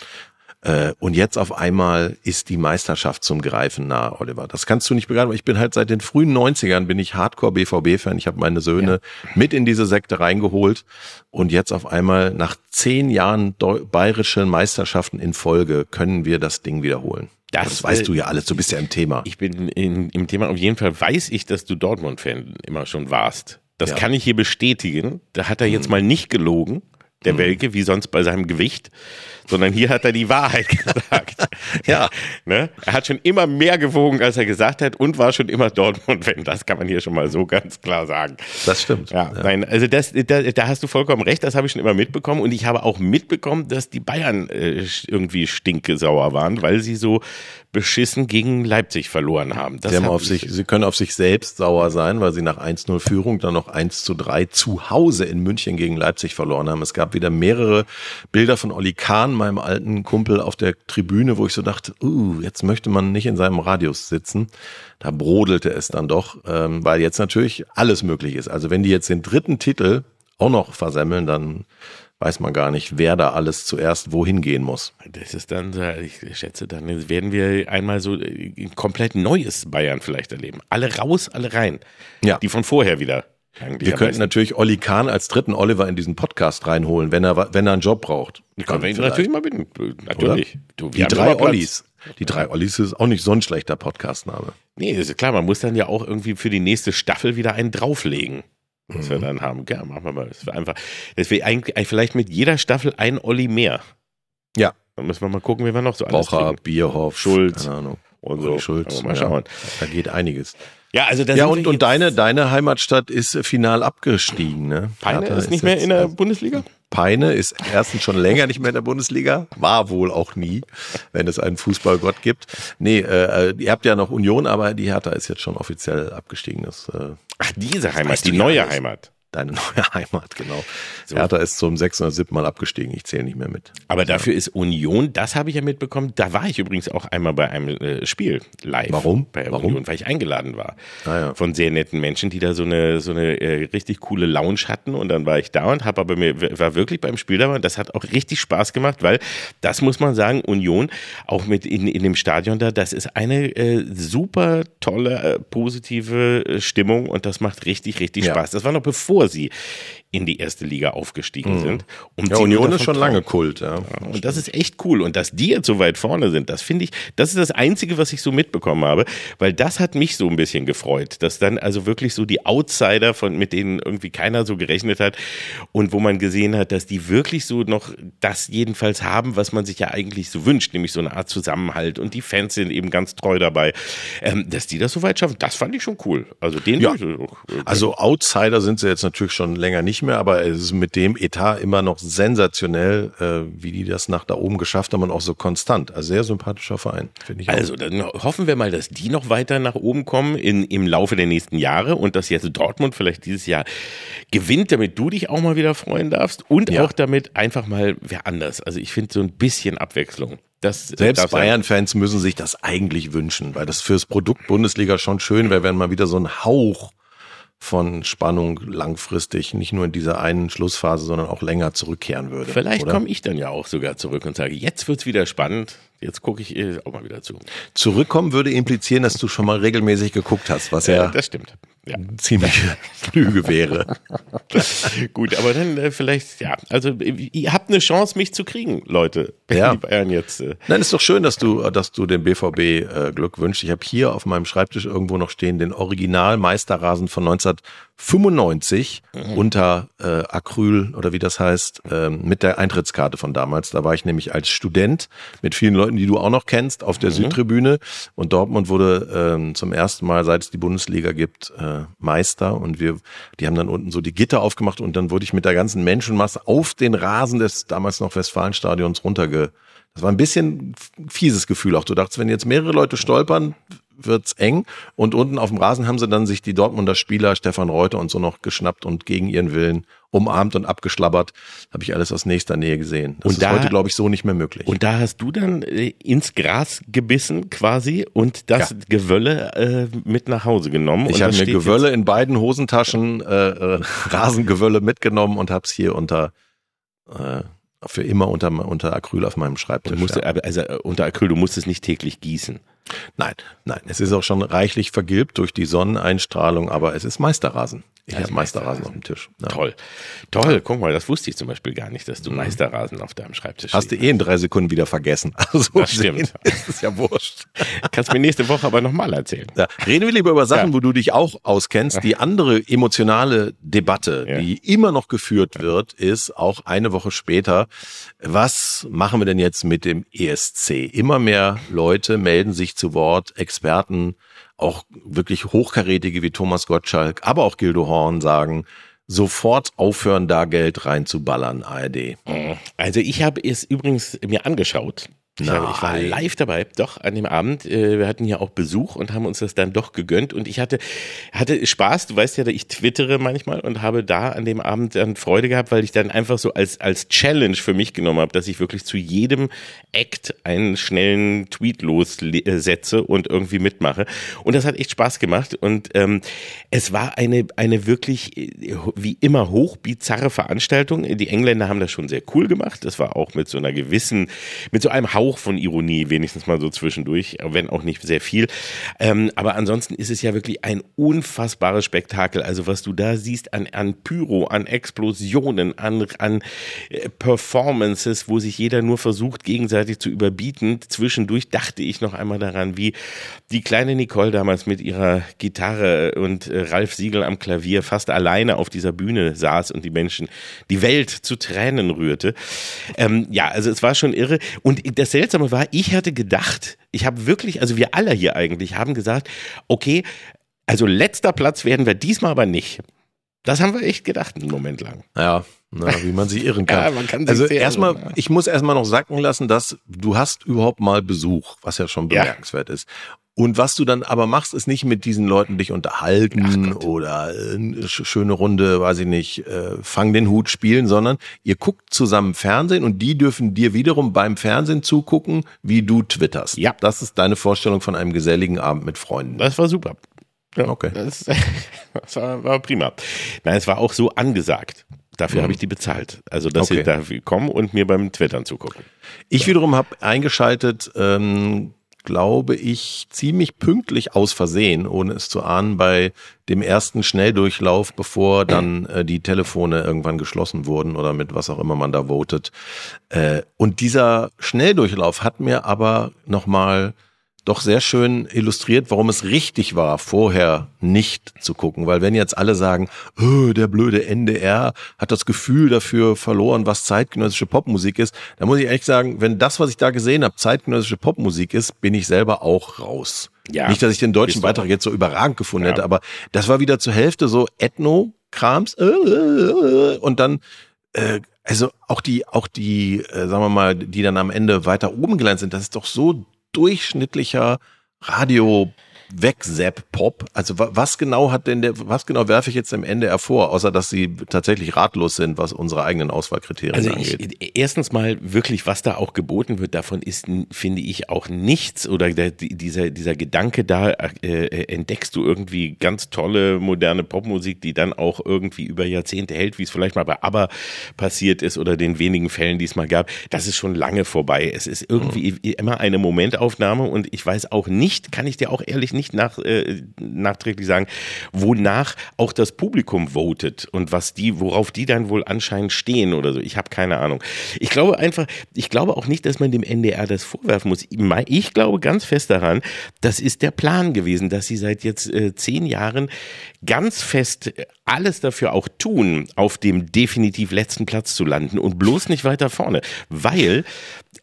Äh, Und jetzt auf einmal ist die Meisterschaft zum Greifen nah, Oliver. Das kannst du nicht begreifen. aber Ich bin halt seit den frühen 90ern bin ich Hardcore BVB-Fan. Ich habe meine Söhne mit in diese Sekte reingeholt. Und jetzt auf einmal nach zehn Jahren deu- bayerische Meisterschaften in Folge können wir das Ding wiederholen. Das, Das, weißt du ja alles. Du bist ja im Thema. Ich bin in, im Thema auf jeden Fall weiß ich, dass du Dortmund-Fan immer schon warst. Das Ja. Mhm. kann ich hier bestätigen. Da hat er jetzt mal nicht gelogen, der Welke, wie sonst bei seinem Gewicht, sondern hier hat er die Wahrheit gesagt. Ja. Ne? Er hat schon immer mehr gewogen, als er gesagt hat und war schon immer Dortmund-Fan. Das kann man hier schon mal so ganz klar sagen. Das stimmt. Ja, nein, also das, da, da hast du vollkommen recht, das habe ich schon immer mitbekommen und ich habe auch mitbekommen, dass die Bayern äh, irgendwie stinkesauer waren, weil sie so beschissen gegen Leipzig verloren haben. Das Sie, haben hab auf ich- sich, sie können auf sich selbst sauer sein, weil sie nach 1-0 Führung dann noch 1 zu 3 zu Hause in München gegen Leipzig verloren haben. Es gab gab wieder mehrere Bilder von Olli Kahn, meinem alten Kumpel, auf der Tribüne, wo ich so dachte, uh, jetzt möchte man nicht in seinem Radius sitzen. Da brodelte es dann doch, ähm, weil jetzt natürlich alles möglich ist. Also wenn die jetzt den dritten Titel auch noch versemmeln, dann weiß man gar nicht, wer da alles zuerst wohin gehen muss. Das ist dann, ich schätze, dann werden wir einmal so ein komplett neues Bayern vielleicht erleben. Alle raus, alle rein. Ja. Die von vorher wieder. Wir könnten natürlich Olli Kahn als dritten Oliver in diesen Podcast reinholen, wenn er, wenn er einen Job braucht. Können wir ihn natürlich mal bitten. Natürlich. Du, die drei Ollis. Die drei Ollis ist auch nicht so ein schlechter Podcastname. Nee, ist klar, man muss dann ja auch irgendwie für die nächste Staffel wieder einen drauflegen was mhm. wir dann haben. Ja, machen wir mal. Das wäre einfach, das wäre eigentlich vielleicht mit jeder Staffel ein Olli mehr. Ja. Dann müssen wir mal gucken, wie wir noch so alles Bocher, kriegen. Bierhoff, Schulz. Keine Ahnung. Und so. Schulz. Mal schauen. Ja, da geht einiges. Ja, also das ja und, und deine, deine Heimatstadt ist final abgestiegen. Ne? Peine ist nicht mehr in der Bundesliga? Peine ist erstens schon länger nicht mehr in der Bundesliga, war wohl auch nie, wenn es einen Fußballgott gibt. Nee, äh, ihr habt ja noch Union, aber die Hertha ist jetzt schon offiziell abgestiegen. Das, äh, Ach, diese Heimat, die neue Heimat deine neue Heimat, genau. So. Hertha ist zum 607 Mal abgestiegen, ich zähle nicht mehr mit. Aber dafür ist Union, das habe ich ja mitbekommen, da war ich übrigens auch einmal bei einem äh, Spiel live. Warum? Bei Warum? Union, weil ich eingeladen war. Ah, ja. Von sehr netten Menschen, die da so eine, so eine äh, richtig coole Lounge hatten und dann war ich da und habe aber mir, war wirklich beim Spiel da und das hat auch richtig Spaß gemacht, weil das muss man sagen, Union, auch mit in, in dem Stadion da, das ist eine äh, super tolle, äh, positive äh, Stimmung und das macht richtig, richtig ja. Spaß. Das war noch bevor bevor sie in die erste Liga aufgestiegen mhm. sind. Und ja, Union ist schon lange Kult, ja. ja. Und das ist echt cool. Und dass die jetzt so weit vorne sind, das finde ich, das ist das Einzige, was ich so mitbekommen habe, weil das hat mich so ein bisschen gefreut, dass dann also wirklich so die Outsider, von mit denen irgendwie keiner so gerechnet hat und wo man gesehen hat, dass die wirklich so noch das jedenfalls haben, was man sich ja eigentlich so wünscht, nämlich so eine Art Zusammenhalt und die Fans sind eben ganz treu dabei, ähm, dass die das so weit schaffen, das fand ich schon cool. Also den ja. Also Outsider sind sie jetzt natürlich schon länger nicht mehr, aber es ist mit dem Etat immer noch sensationell, äh, wie die das nach da oben geschafft haben und auch so konstant. Also sehr sympathischer Verein, finde ich. Auch. Also dann hoffen wir mal, dass die noch weiter nach oben kommen in, im Laufe der nächsten Jahre und dass jetzt Dortmund vielleicht dieses Jahr gewinnt, damit du dich auch mal wieder freuen darfst und ja. auch damit einfach mal wer anders. Also ich finde so ein bisschen Abwechslung. Das Selbst Bayern-Fans müssen sich das eigentlich wünschen, weil das fürs Produkt Bundesliga schon schön wäre, wenn mal wieder so ein Hauch von Spannung langfristig nicht nur in dieser einen Schlussphase, sondern auch länger zurückkehren würde. Vielleicht komme ich dann ja auch sogar zurück und sage, jetzt wird's wieder spannend, jetzt gucke ich äh, auch mal wieder zu. Zurückkommen würde implizieren, dass du schon mal regelmäßig geguckt hast, was ja, ja das stimmt. Ja. ziemliche Lüge wäre. Gut, aber dann äh, vielleicht, ja, also ihr habt eine Chance, mich zu kriegen, Leute. Ja. Die Bayern jetzt. Äh. Nein, ist doch schön, dass du, dass du dem BVB äh, Glück wünschst. Ich habe hier auf meinem Schreibtisch irgendwo noch stehen den Original Meisterrasen von 1995 mhm. unter äh, Acryl oder wie das heißt, äh, mit der Eintrittskarte von damals. Da war ich nämlich als Student mit vielen Leuten, die du auch noch kennst, auf der mhm. Südtribüne und Dortmund wurde äh, zum ersten Mal, seit es die Bundesliga gibt, äh, Meister und wir, die haben dann unten so die Gitter aufgemacht und dann wurde ich mit der ganzen Menschenmasse auf den Rasen des damals noch Westfalenstadions runterge. Das war ein bisschen fieses Gefühl auch. Du dachtest, wenn jetzt mehrere Leute stolpern, wird's eng. Und unten auf dem Rasen haben sie dann sich die Dortmunder Spieler Stefan Reuter und so noch geschnappt und gegen ihren Willen umarmt und abgeschlabbert. Habe ich alles aus nächster Nähe gesehen. Das und ist da, heute, glaube ich, so nicht mehr möglich. Und da hast du dann äh, ins Gras gebissen quasi und das ja. Gewölle äh, mit nach Hause genommen. Ich habe mir Gewölle in beiden Hosentaschen, äh, äh, Rasengewölle mitgenommen und habe es hier unter äh, für immer unter, unter Acryl auf meinem Schreibtisch. Musst, ja. Also äh, unter Acryl, du musst es nicht täglich gießen. Nein, nein, es ist auch schon reichlich vergilbt durch die Sonneneinstrahlung, aber es ist Meisterrasen. Ich habe Meisterrasen auf dem Tisch. Ja. Toll. Toll, guck mal, das wusste ich zum Beispiel gar nicht, dass du mhm. Meisterrasen auf deinem Schreibtisch hast. Hast du eh in drei Sekunden wieder vergessen. Also das stimmt. Ist es ja wurscht. Kannst mir nächste Woche aber nochmal erzählen. Ja. Reden wir lieber über Sachen, ja. wo du dich auch auskennst. Die andere emotionale Debatte, die immer noch geführt wird, ist auch eine Woche später. Was machen wir denn jetzt mit dem ESC? Immer mehr Leute melden sich zu Wort, Experten, auch wirklich hochkarätige wie Thomas Gottschalk, aber auch Gildo Horn sagen, sofort aufhören, da Geld reinzuballern, ARD. Also ich habe es übrigens mir angeschaut Ich, habe, ich, war live dabei, doch, an dem Abend. Äh, wir hatten ja auch Besuch und haben uns das dann doch gegönnt. Und ich hatte, hatte Spaß, du weißt ja, ich twittere manchmal und habe da an dem Abend dann Freude gehabt, weil ich dann einfach so als, als Challenge für mich genommen habe, dass ich wirklich zu jedem Act einen schnellen Tweet lossetze und irgendwie mitmache. Und das hat echt Spaß gemacht. Und ähm, es war eine, eine wirklich, äh, wie immer, hochbizarre Veranstaltung. Die Engländer haben das schon sehr cool gemacht. Das war auch mit so einer gewissen, mit so einem Hauch von Ironie, wenigstens mal so zwischendurch, wenn auch nicht sehr viel. Ähm, aber ansonsten ist es ja wirklich ein unfassbares Spektakel. Also was du da siehst an, an Pyro, an Explosionen, an, an äh, Performances, wo sich jeder nur versucht, gegenseitig zu überbieten. Zwischendurch dachte ich noch einmal daran, wie die kleine Nicole damals mit ihrer Gitarre und äh, Ralf Siegel am Klavier fast alleine auf dieser Bühne saß und die Menschen, die Welt zu Tränen rührte. Ähm, ja, also es war schon irre. Und das Seltsame war, ich hatte gedacht, ich habe wirklich, also wir alle hier eigentlich haben gesagt, okay, also letzter Platz werden wir diesmal aber nicht. Das haben wir echt gedacht, einen Moment lang. Ja, na, wie man sich irren kann. ja, man kann also erstmal, ich muss erstmal noch sacken lassen, dass du hast überhaupt mal Besuch, was ja schon bemerkenswert ja. ist. Und was du dann aber machst, ist nicht mit diesen Leuten dich unterhalten oder eine schöne Runde, weiß ich nicht, äh, fang den Hut spielen, sondern ihr guckt zusammen Fernsehen und die dürfen dir wiederum beim Fernsehen zugucken, wie du twitterst. Ja. Das ist deine Vorstellung von einem geselligen Abend mit Freunden. Das war super. Ja, okay. Das, das war, war, prima. Nein, es war auch so angesagt. Dafür mhm. habe ich die bezahlt. Also, dass okay. sie da kommen und mir beim Twittern zugucken. Ich wiederum habe eingeschaltet, ähm, glaube ich, ziemlich pünktlich aus Versehen, ohne es zu ahnen, bei dem ersten Schnelldurchlauf, bevor dann äh, die Telefone irgendwann geschlossen wurden oder mit was auch immer man da votet. Äh, und dieser Schnelldurchlauf hat mir aber nochmal doch sehr schön illustriert, warum es richtig war, vorher nicht zu gucken. Weil wenn jetzt alle sagen, oh, der blöde NDR hat das Gefühl dafür verloren, was zeitgenössische Popmusik ist, dann muss ich ehrlich sagen, wenn das, was ich da gesehen habe, zeitgenössische Popmusik ist, bin ich selber auch raus. Ja, nicht, dass ich den deutschen Beitrag jetzt so überragend gefunden ja. hätte, aber das war wieder zur Hälfte so Ethno-Krams äh, äh, äh, und dann äh, also auch die, auch die, äh, sagen wir mal, die dann am Ende weiter oben gelandet sind, das ist doch so durchschnittlicher Radio Wegsepp-Pop. Also was genau hat denn der, was genau werfe ich jetzt am Ende hervor, außer dass sie tatsächlich ratlos sind, was unsere eigenen Auswahlkriterien also angeht? Ich, erstens mal wirklich, was da auch geboten wird, davon ist, finde ich, auch nichts oder der, dieser, dieser Gedanke da, äh, entdeckst du irgendwie ganz tolle moderne Popmusik, die dann auch irgendwie über Jahrzehnte hält, wie es vielleicht mal bei ABBA passiert ist oder den wenigen Fällen, die es mal gab. Das ist schon lange vorbei. Es ist irgendwie mhm. immer eine Momentaufnahme und ich weiß auch nicht, kann ich dir auch ehrlich nicht nicht nach, äh, nachträglich sagen, wonach auch das Publikum votet und was die, worauf die dann wohl anscheinend stehen oder so. Ich habe keine Ahnung. Ich glaube einfach, ich glaube auch nicht, dass man dem NDR das vorwerfen muss. Ich glaube ganz fest daran, das ist der Plan gewesen, dass sie seit jetzt äh, zehn Jahren ganz fest alles dafür auch tun, auf dem definitiv letzten Platz zu landen und bloß nicht weiter vorne, weil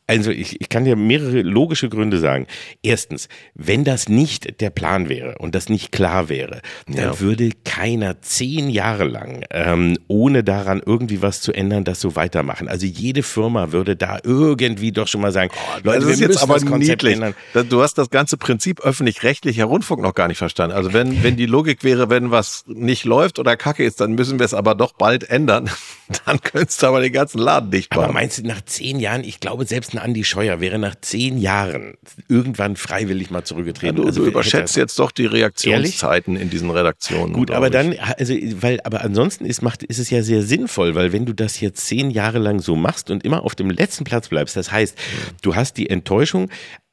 also ich, ich kann dir mehrere logische Gründe sagen. Erstens, wenn das nicht der Plan wäre und das nicht klar wäre, dann ja. würde keiner zehn Jahre lang, ähm, ohne daran irgendwie was zu ändern, das so weitermachen. Also jede Firma würde da irgendwie doch schon mal sagen, oh, Leute, das ist jetzt aber das Konzept niedlich. ändern. Du hast das ganze Prinzip öffentlich-rechtlicher Rundfunk noch gar nicht verstanden. Also wenn, wenn die Logik wäre, wenn was nicht läuft oder kacke ist, dann müssen wir es aber doch bald ändern. Dann könntest du aber den ganzen Laden dicht machen. Aber meinst du, nach zehn Jahren, ich glaube, selbst ein Andi Scheuer wäre nach zehn Jahren irgendwann freiwillig mal zurückgetreten. Ja, du, also, du überschätzt jetzt doch die Reaktionszeiten ehrlich? in diesen Redaktionen. Gut, aber ich. dann, also, weil, aber ansonsten ist, macht, ist es ja sehr sinnvoll, weil wenn du das jetzt zehn Jahre lang so machst und immer auf dem letzten Platz bleibst, das heißt, du hast die Enttäuschung,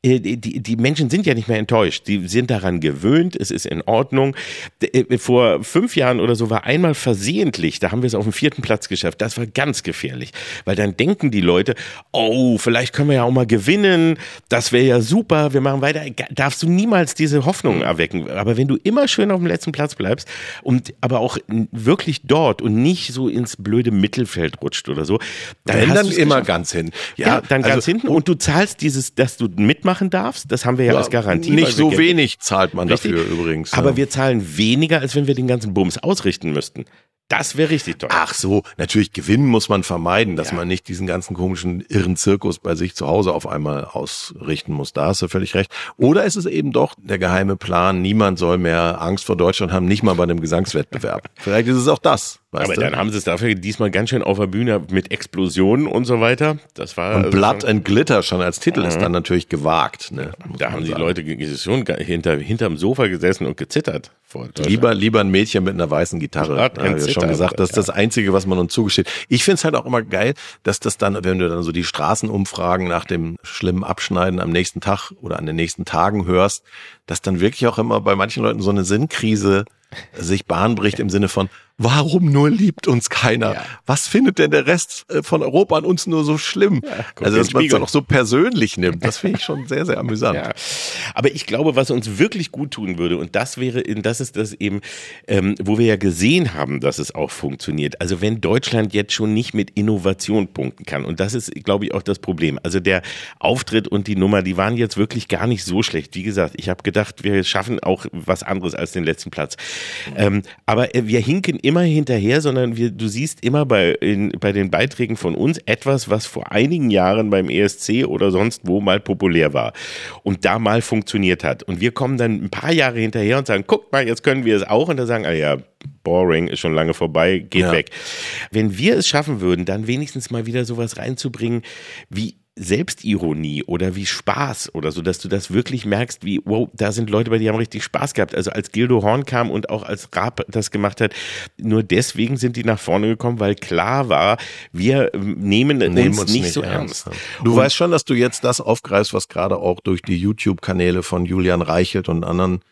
die, die Menschen sind ja nicht mehr enttäuscht. Die sind daran gewöhnt, es ist in Ordnung. Äh, vor fünf Jahren oder so war einmal versehentlich, da haben wir es auf den vierten Platz geschafft. Das war ganz gefährlich, weil dann denken die Leute, oh, vielleicht können wir ja auch mal gewinnen, das wäre ja super, wir machen weiter. Darfst du niemals diese Hoffnung erwecken. Aber wenn du immer schön auf dem letzten Platz bleibst und aber auch wirklich dort und nicht so ins blöde Mittelfeld rutscht oder so, dann, wenn dann immer geschafft. ganz hin. Ja, ja dann also, ganz hinten und du zahlst dieses, dass du mitmachst machen darfst. Das haben wir ja, ja als Garantie. Nicht so wenig zahlt man Richtig? dafür übrigens. Aber ja. wir zahlen weniger, als wenn wir den ganzen Bums ausrichten müssten. Das wäre richtig toll. Ach so, natürlich gewinnen muss man vermeiden, dass Ja. man nicht diesen ganzen komischen irren Zirkus bei sich zu Hause auf einmal ausrichten muss. Da hast du völlig recht. Oder ist es eben doch der geheime Plan, niemand soll mehr Angst vor Deutschland haben, nicht mal bei einem Gesangswettbewerb. Vielleicht ist es auch das. Weißt Aber du? dann haben sie es dafür diesmal ganz schön auf der Bühne mit Explosionen und so weiter. Das war Und also Blood and Glitter schon als Titel ist dann natürlich gewagt. Ne? Da haben die sagen. Leute schon hinter, hinterm Sofa gesessen und gezittert. Vor. Lieber, lieber ein Mädchen mit einer weißen Gitarre. Blood ich ja schon gesagt, das ist das Einzige, was man uns zugesteht. Ich find's halt auch immer geil, dass das dann, wenn du dann so die Straßenumfragen nach dem schlimmen Abschneiden am nächsten Tag oder an den nächsten Tagen hörst, dass dann wirklich auch immer bei manchen Leuten so eine Sinnkrise sich Bahn bricht im Sinne von, warum nur liebt uns keiner? Ja. Was findet denn der Rest äh, von Europa an uns nur so schlimm? guck also, dass man es dann auch so persönlich nimmt, das finde ich schon sehr, sehr amüsant. Ja. Aber ich glaube, was uns wirklich gut tun würde, und das wäre, das ist das eben, ähm, wo wir ja gesehen haben, dass es auch funktioniert. Also wenn Deutschland jetzt schon nicht mit Innovation punkten kann, und das ist, glaube ich, auch das Problem. Also der Auftritt und die Nummer, die waren jetzt wirklich gar nicht so schlecht. Wie gesagt, ich habe gedacht, wir schaffen auch was anderes als den letzten Platz. Ähm, aber äh, wir hinken immer hinterher, sondern wir, du siehst immer bei, in, bei den Beiträgen von uns etwas, was vor einigen Jahren beim ESC oder sonst wo mal populär war und da mal funktioniert hat. Und wir kommen dann ein paar Jahre hinterher und sagen, guck mal, jetzt können wir es auch. Und da sagen, ah ja, boring, ist schon lange vorbei, geht Ja. weg. Wenn wir es schaffen würden, dann wenigstens mal wieder sowas reinzubringen wie Selbstironie oder wie Spaß oder so, dass du das wirklich merkst, wie, wow, da sind Leute bei, die haben richtig Spaß gehabt. Also als Gildo Horn kam und auch als Raab das gemacht hat, nur deswegen sind die nach vorne gekommen, weil klar war, wir nehmen, nehmen uns, nicht, so ernst. Du Und- weißt schon, dass du jetzt das aufgreifst, was gerade auch durch die YouTube-Kanäle von Julian Reichelt und anderen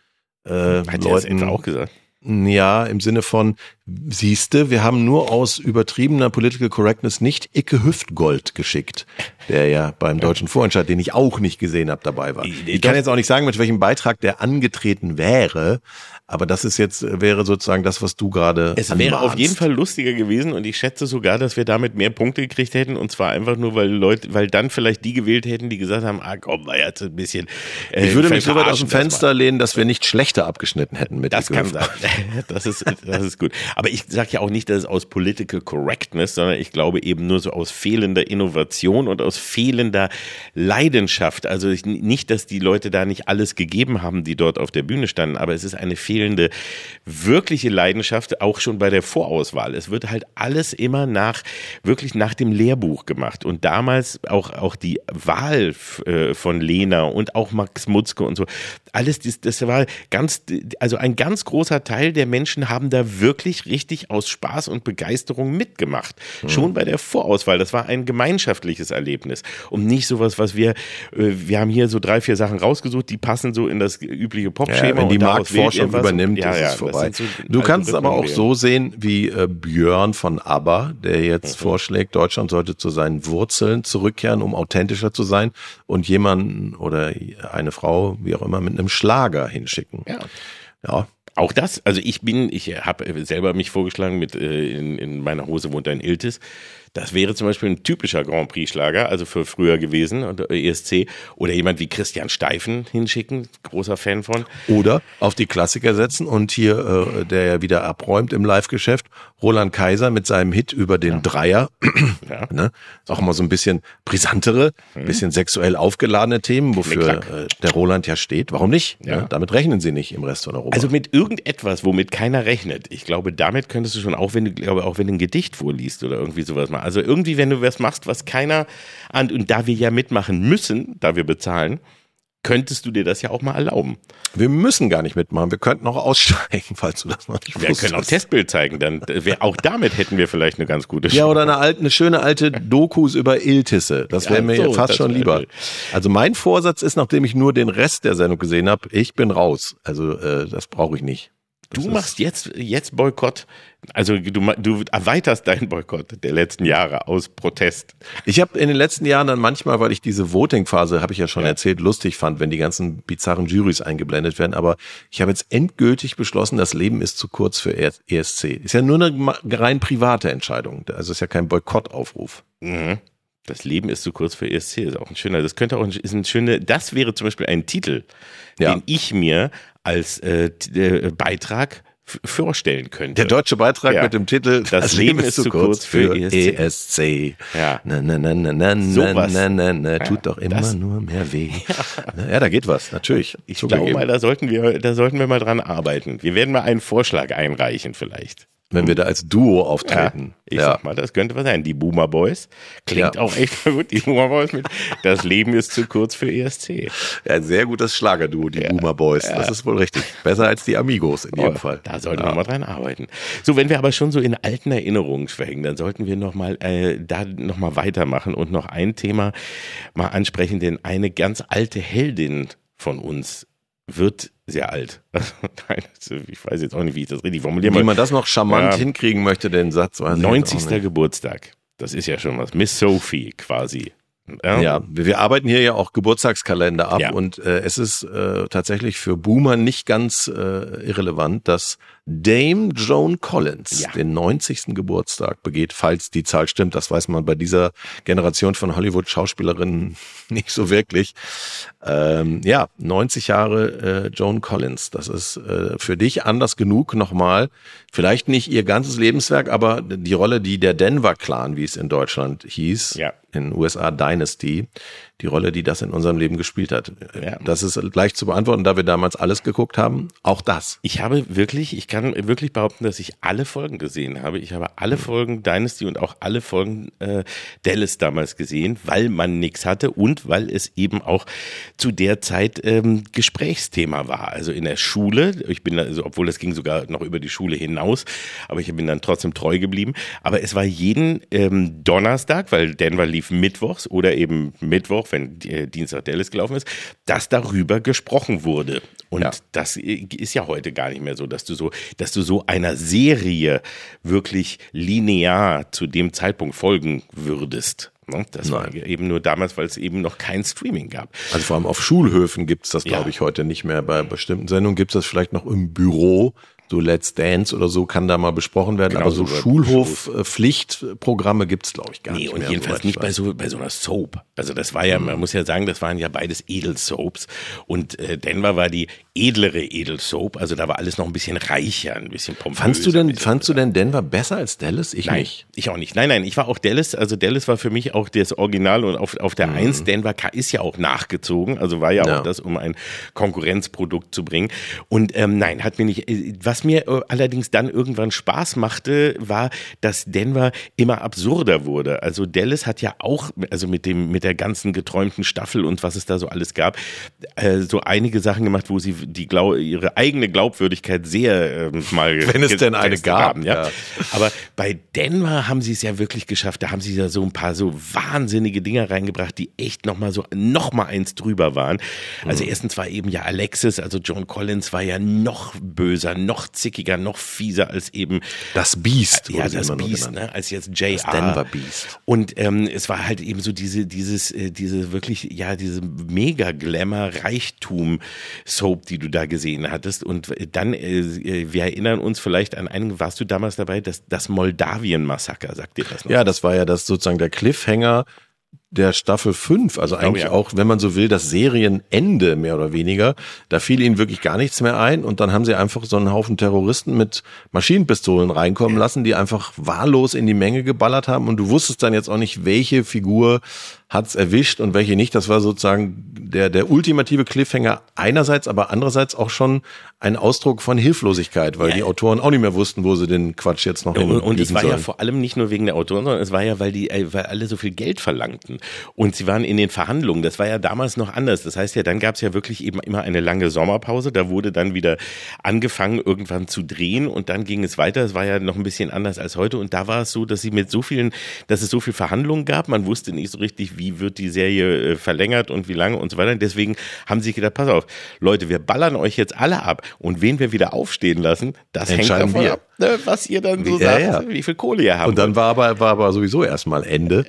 äh, er Leuten auch gesagt? Ja im Sinne von siehste, wir haben nur aus übertriebener Political Correctness nicht Icke Hüftgold geschickt, der ja beim deutschen Vorentscheid, den ich auch nicht gesehen habe, dabei war. Ich- kann jetzt auch nicht sagen, mit welchem Beitrag der angetreten wäre, aber das ist jetzt wäre sozusagen das, was du gerade Es wäre auf anmahnst. jeden Fall lustiger gewesen und ich schätze sogar, dass wir damit mehr Punkte gekriegt hätten und zwar einfach nur, weil Leute, weil dann vielleicht die gewählt hätten, die gesagt haben, ah komm, war jetzt ein bisschen. Äh, Ich würde mich so weit aus dem das Fenster lehnen, dass wir nicht schlechter abgeschnitten hätten mit Das kann sein. Das ist, das ist gut. Aber ich sage ja auch nicht, dass es aus Political Correctness, sondern ich glaube eben nur so aus fehlender Innovation und aus fehlender Leidenschaft. Also ich, nicht, dass die Leute da nicht alles gegeben haben, die dort auf der Bühne standen, aber es ist eine fehlende wirkliche Leidenschaft, auch schon bei der Vorauswahl. Es wird halt alles immer nach, wirklich nach dem Lehrbuch gemacht. Und damals auch, auch die Wahl äh, von Lena und auch Max Mutzke und so, alles, das, das war ganz, also ein ganz großer Teil der Menschen haben da wirklich richtig aus Spaß und Begeisterung mitgemacht. Schon bei der Vorauswahl. Das war ein gemeinschaftliches Erlebnis. Und nicht sowas, was wir, äh, wir haben hier so drei, vier Sachen rausgesucht, die passen so in das übliche Popschema. Ja, wenn die Marktforschung übernimmt, ja, ist ja, es vorbei. so du kannst es aber auch so sehen wie äh, Björn von ABBA, der Mhm. jetzt vorschlägt, Deutschland sollte zu seinen Wurzeln zurückkehren, um authentischer zu sein und jemanden oder eine Frau, wie auch immer, mit einem Schlager hinschicken. Ja. Ja, Auch das, also ich bin, ich habe selber mich vorgeschlagen mit äh, in, in meiner Hose wohnt ein Iltis. Das wäre zum Beispiel ein typischer Grand Prix-Schlager, also für früher gewesen und äh, ESC. Oder jemand wie Christian Steifen hinschicken, großer Fan von. Oder auf die Klassiker setzen und hier, äh, der ja wieder abräumt im Live-Geschäft, Roland Kaiser mit seinem Hit über den Dreier. Ja. ne? Auch mal so ein bisschen brisantere, bisschen sexuell aufgeladene Themen, wofür äh, der Roland ja steht. Warum nicht? Ja. Ne? Damit rechnen sie nicht im Rest von Europa. Also mit irgendetwas, womit keiner rechnet. Ich glaube, damit könntest du schon, auch wenn du, glaube, auch wenn du ein Gedicht vorliest oder irgendwie sowas mal. Also irgendwie, wenn du was machst, was keiner an, und da wir ja mitmachen müssen, da wir bezahlen, könntest du dir das ja auch mal erlauben. wir müssen gar nicht mitmachen. Wir könnten auch aussteigen, falls du das noch nicht Wir können auch wusstest. Testbild zeigen, dann wär, auch damit hätten wir vielleicht eine ganz gute Chance. Ja, oder eine, alte, eine schöne alte Dokus über Iltisse. Das wäre Ja, mir so, fast schon lieber. Also mein Vorsatz ist, nachdem ich nur den Rest der Sendung gesehen habe, ich bin raus. Also äh, das brauche ich nicht. Du machst jetzt, jetzt Boykott. Also du, du erweiterst deinen Boykott der letzten Jahre aus Protest. Ich habe in den letzten Jahren dann manchmal, weil ich diese Voting-Phase, habe ich ja schon Ja. erzählt, lustig fand, wenn die ganzen bizarren Juries eingeblendet werden. Aber ich habe jetzt endgültig beschlossen, das Leben ist zu kurz für E- ESC. Ist ja nur eine rein private Entscheidung. Also ist ja kein Boykottaufruf. Mhm. Das Leben ist zu kurz für ESC, ist auch ein schöner. Das könnte auch ein, ist ein schöner, das wäre zum Beispiel ein Titel, Ja. den ich mir als äh, äh, Beitrag vorstellen könnte. Der deutsche Beitrag ja. mit dem Titel Das, das Leben, ist zu kurz für ESC. ESC. Ja. Na, na, na, na, na, Sowas. na, na, na, tut Ja, doch immer das- nur mehr weh. Ja. ja, da geht was, natürlich. Ich Zugegeben. glaube mal, da sollten wir, da sollten wir mal dran arbeiten. Wir werden mal einen Vorschlag einreichen vielleicht. Wenn wir da als Duo Ja, auftreten. ich sag mal, das könnte was sein. Die Boomer Boys. Klingt Ja. auch echt gut, die Boomer Boys mit Das Leben ist zu kurz für ESC. Ja, ein sehr gutes Schlagerduo, die Boomer Boys. Das ist wohl richtig. Besser als die Amigos in jedem Oh, Fall. Da sollten ja. wir mal dran arbeiten. So, wenn wir aber schon so in alten Erinnerungen schwelgen, dann sollten wir noch mal äh, da noch mal weitermachen und noch ein Thema mal ansprechen, denn eine ganz alte Heldin von uns wird sehr alt. Also, nein, also ich weiß jetzt auch nicht, wie ich das richtig formuliere. Wie man das noch charmant Ja. hinkriegen möchte, den Satz. Weiß ich jetzt auch 90. nicht. Geburtstag. Das ist ja schon was. Miss Sophie quasi. Ja, wir, wir arbeiten hier ja auch Geburtstagskalender ab Ja. und äh, es ist äh, tatsächlich für Boomer nicht ganz äh, irrelevant, dass Dame Joan Collins Ja. den 90. Geburtstag begeht, falls die Zahl stimmt. Das weiß man bei dieser Generation von Hollywood-Schauspielerinnen nicht so wirklich. Ähm, ja, 90 Jahre äh, Joan Collins. Das ist äh, für dich anders genug nochmal. Vielleicht nicht ihr ganzes Lebenswerk, aber die Rolle, die der Denver Clan, wie es in Deutschland hieß, Ja. in USA Dynasty, die Rolle, die das in unserem Leben gespielt hat. Ja. Das ist leicht zu beantworten, da wir damals alles geguckt haben. Auch das. Ich habe wirklich, ich kann wirklich behaupten, dass ich alle Folgen gesehen habe. Ich habe alle Folgen Dynasty und auch alle Folgen äh, Dallas damals gesehen, weil man nichts hatte und weil es eben auch zu der Zeit ähm, Gesprächsthema war. Also in der Schule, ich bin da, also, obwohl es ging sogar noch über die Schule hinaus, aber ich bin dann trotzdem treu geblieben. Aber es war jeden ähm, Donnerstag, weil Denver lief mittwochs oder eben Mittwoch, wenn äh, Dienstag Dallas gelaufen ist, dass darüber gesprochen wurde. Und Ja. das ist ja heute gar nicht mehr so, dass du so, dass du so einer Serie wirklich linear zu dem Zeitpunkt folgen würdest. Ne? Das war Nein. eben nur damals, weil es eben noch kein Streaming gab. Also vor allem auf Schulhöfen gibt's das, glaube Ja. ich, heute nicht mehr. Bei bestimmten Sendungen gibt's das vielleicht noch im Büro. So Let's Dance oder so kann da mal besprochen werden. Genau, aber so so Schulhof-Pflichtprogramme gibt's, glaube ich, gar Nee, nicht und mehr. jedenfalls ich nicht bei so, bei so einer Soap. Also das war ja, Mhm. man muss ja sagen, das waren ja beides Edelsoaps. Und äh, Denver war die edlere Edelsoap. Also da war alles noch ein bisschen reicher, ein bisschen pompöser. Fandst du denn, fandst du denn Denver besser als Dallas? Ich Nein, nicht. ich auch nicht. Nein, nein, ich war auch Dallas. Also Dallas war für mich auch das Original und auf, auf der Mhm. Eins Denver ka- ist ja auch nachgezogen. Also war ja, Ja. auch das, um ein Konkurrenzprodukt zu bringen. Und ähm, nein, hat mir nicht. äh, Was mir äh, allerdings dann irgendwann Spaß machte, war, dass Denver immer absurder wurde. Also Dallas hat ja auch, also mit dem, mit der ganzen geträumten Staffel und was es da so alles gab, äh, so einige Sachen gemacht, wo sie die Glau ihre eigene Glaubwürdigkeit sehr ähm, mal Wenn es denn eine gab, haben, ja. ja. Aber bei Denver haben sie es ja wirklich geschafft. Da haben sie ja so ein paar so wahnsinnige Dinger reingebracht, die echt noch mal so noch mal eins drüber waren. Also Mhm. erstens war eben ja Alexis, also John Collins war ja noch böser, noch zickiger, noch fieser als eben Das Beast. ja, das Beast, ne, als jetzt JR. Das Denver Beast. Und ähm, es war halt eben so diese, dieses, äh, diese wirklich, ja, diese mega Glamour Reichtum Soap, die du da gesehen hattest. Und dann, äh, äh, wir erinnern uns vielleicht an einen, warst du damals dabei, das, das Moldawien-Massaker, sagt dir das noch? Ja, das war ja das sozusagen der Cliffhanger der Staffel 5, also eigentlich ja. auch, wenn man so will, das Serienende mehr oder weniger. Da fiel ihnen wirklich gar nichts mehr ein und dann haben sie einfach so einen Haufen Terroristen mit Maschinenpistolen reinkommen lassen, die einfach wahllos in die Menge geballert haben und du wusstest dann jetzt auch nicht, welche Figur hat's erwischt und welche nicht. Das war sozusagen der, der ultimative Cliffhanger einerseits, aber andererseits auch schon ein Ausdruck von Hilflosigkeit, weil Ja. die Autoren auch nicht mehr wussten, wo sie den Quatsch jetzt noch Und, und es war ja sollen. vor allem nicht nur wegen der Autoren, sondern es war ja, weil die, äh, weil alle so viel Geld verlangten. Und sie waren in den Verhandlungen. Das war ja damals noch anders. Das heißt ja, dann gab es ja wirklich eben immer eine lange Sommerpause. Da wurde dann wieder angefangen, irgendwann zu drehen und dann ging es weiter. Es war ja noch ein bisschen anders als heute. Und da war es so, dass sie mit so vielen, dass es so viel Verhandlungen gab. Man wusste nicht so richtig, wie wird die Serie äh, verlängert und wie lange und so weiter. Und deswegen haben sie sich gedacht, pass auf, Leute, wir ballern euch jetzt alle ab. Und wen wir wieder aufstehen lassen, das hängt davon wir. ab, ne, was ihr dann so Ja, sagt, ja. wie viel Kohle ihr habt. Und dann war aber, war aber sowieso erstmal Ende.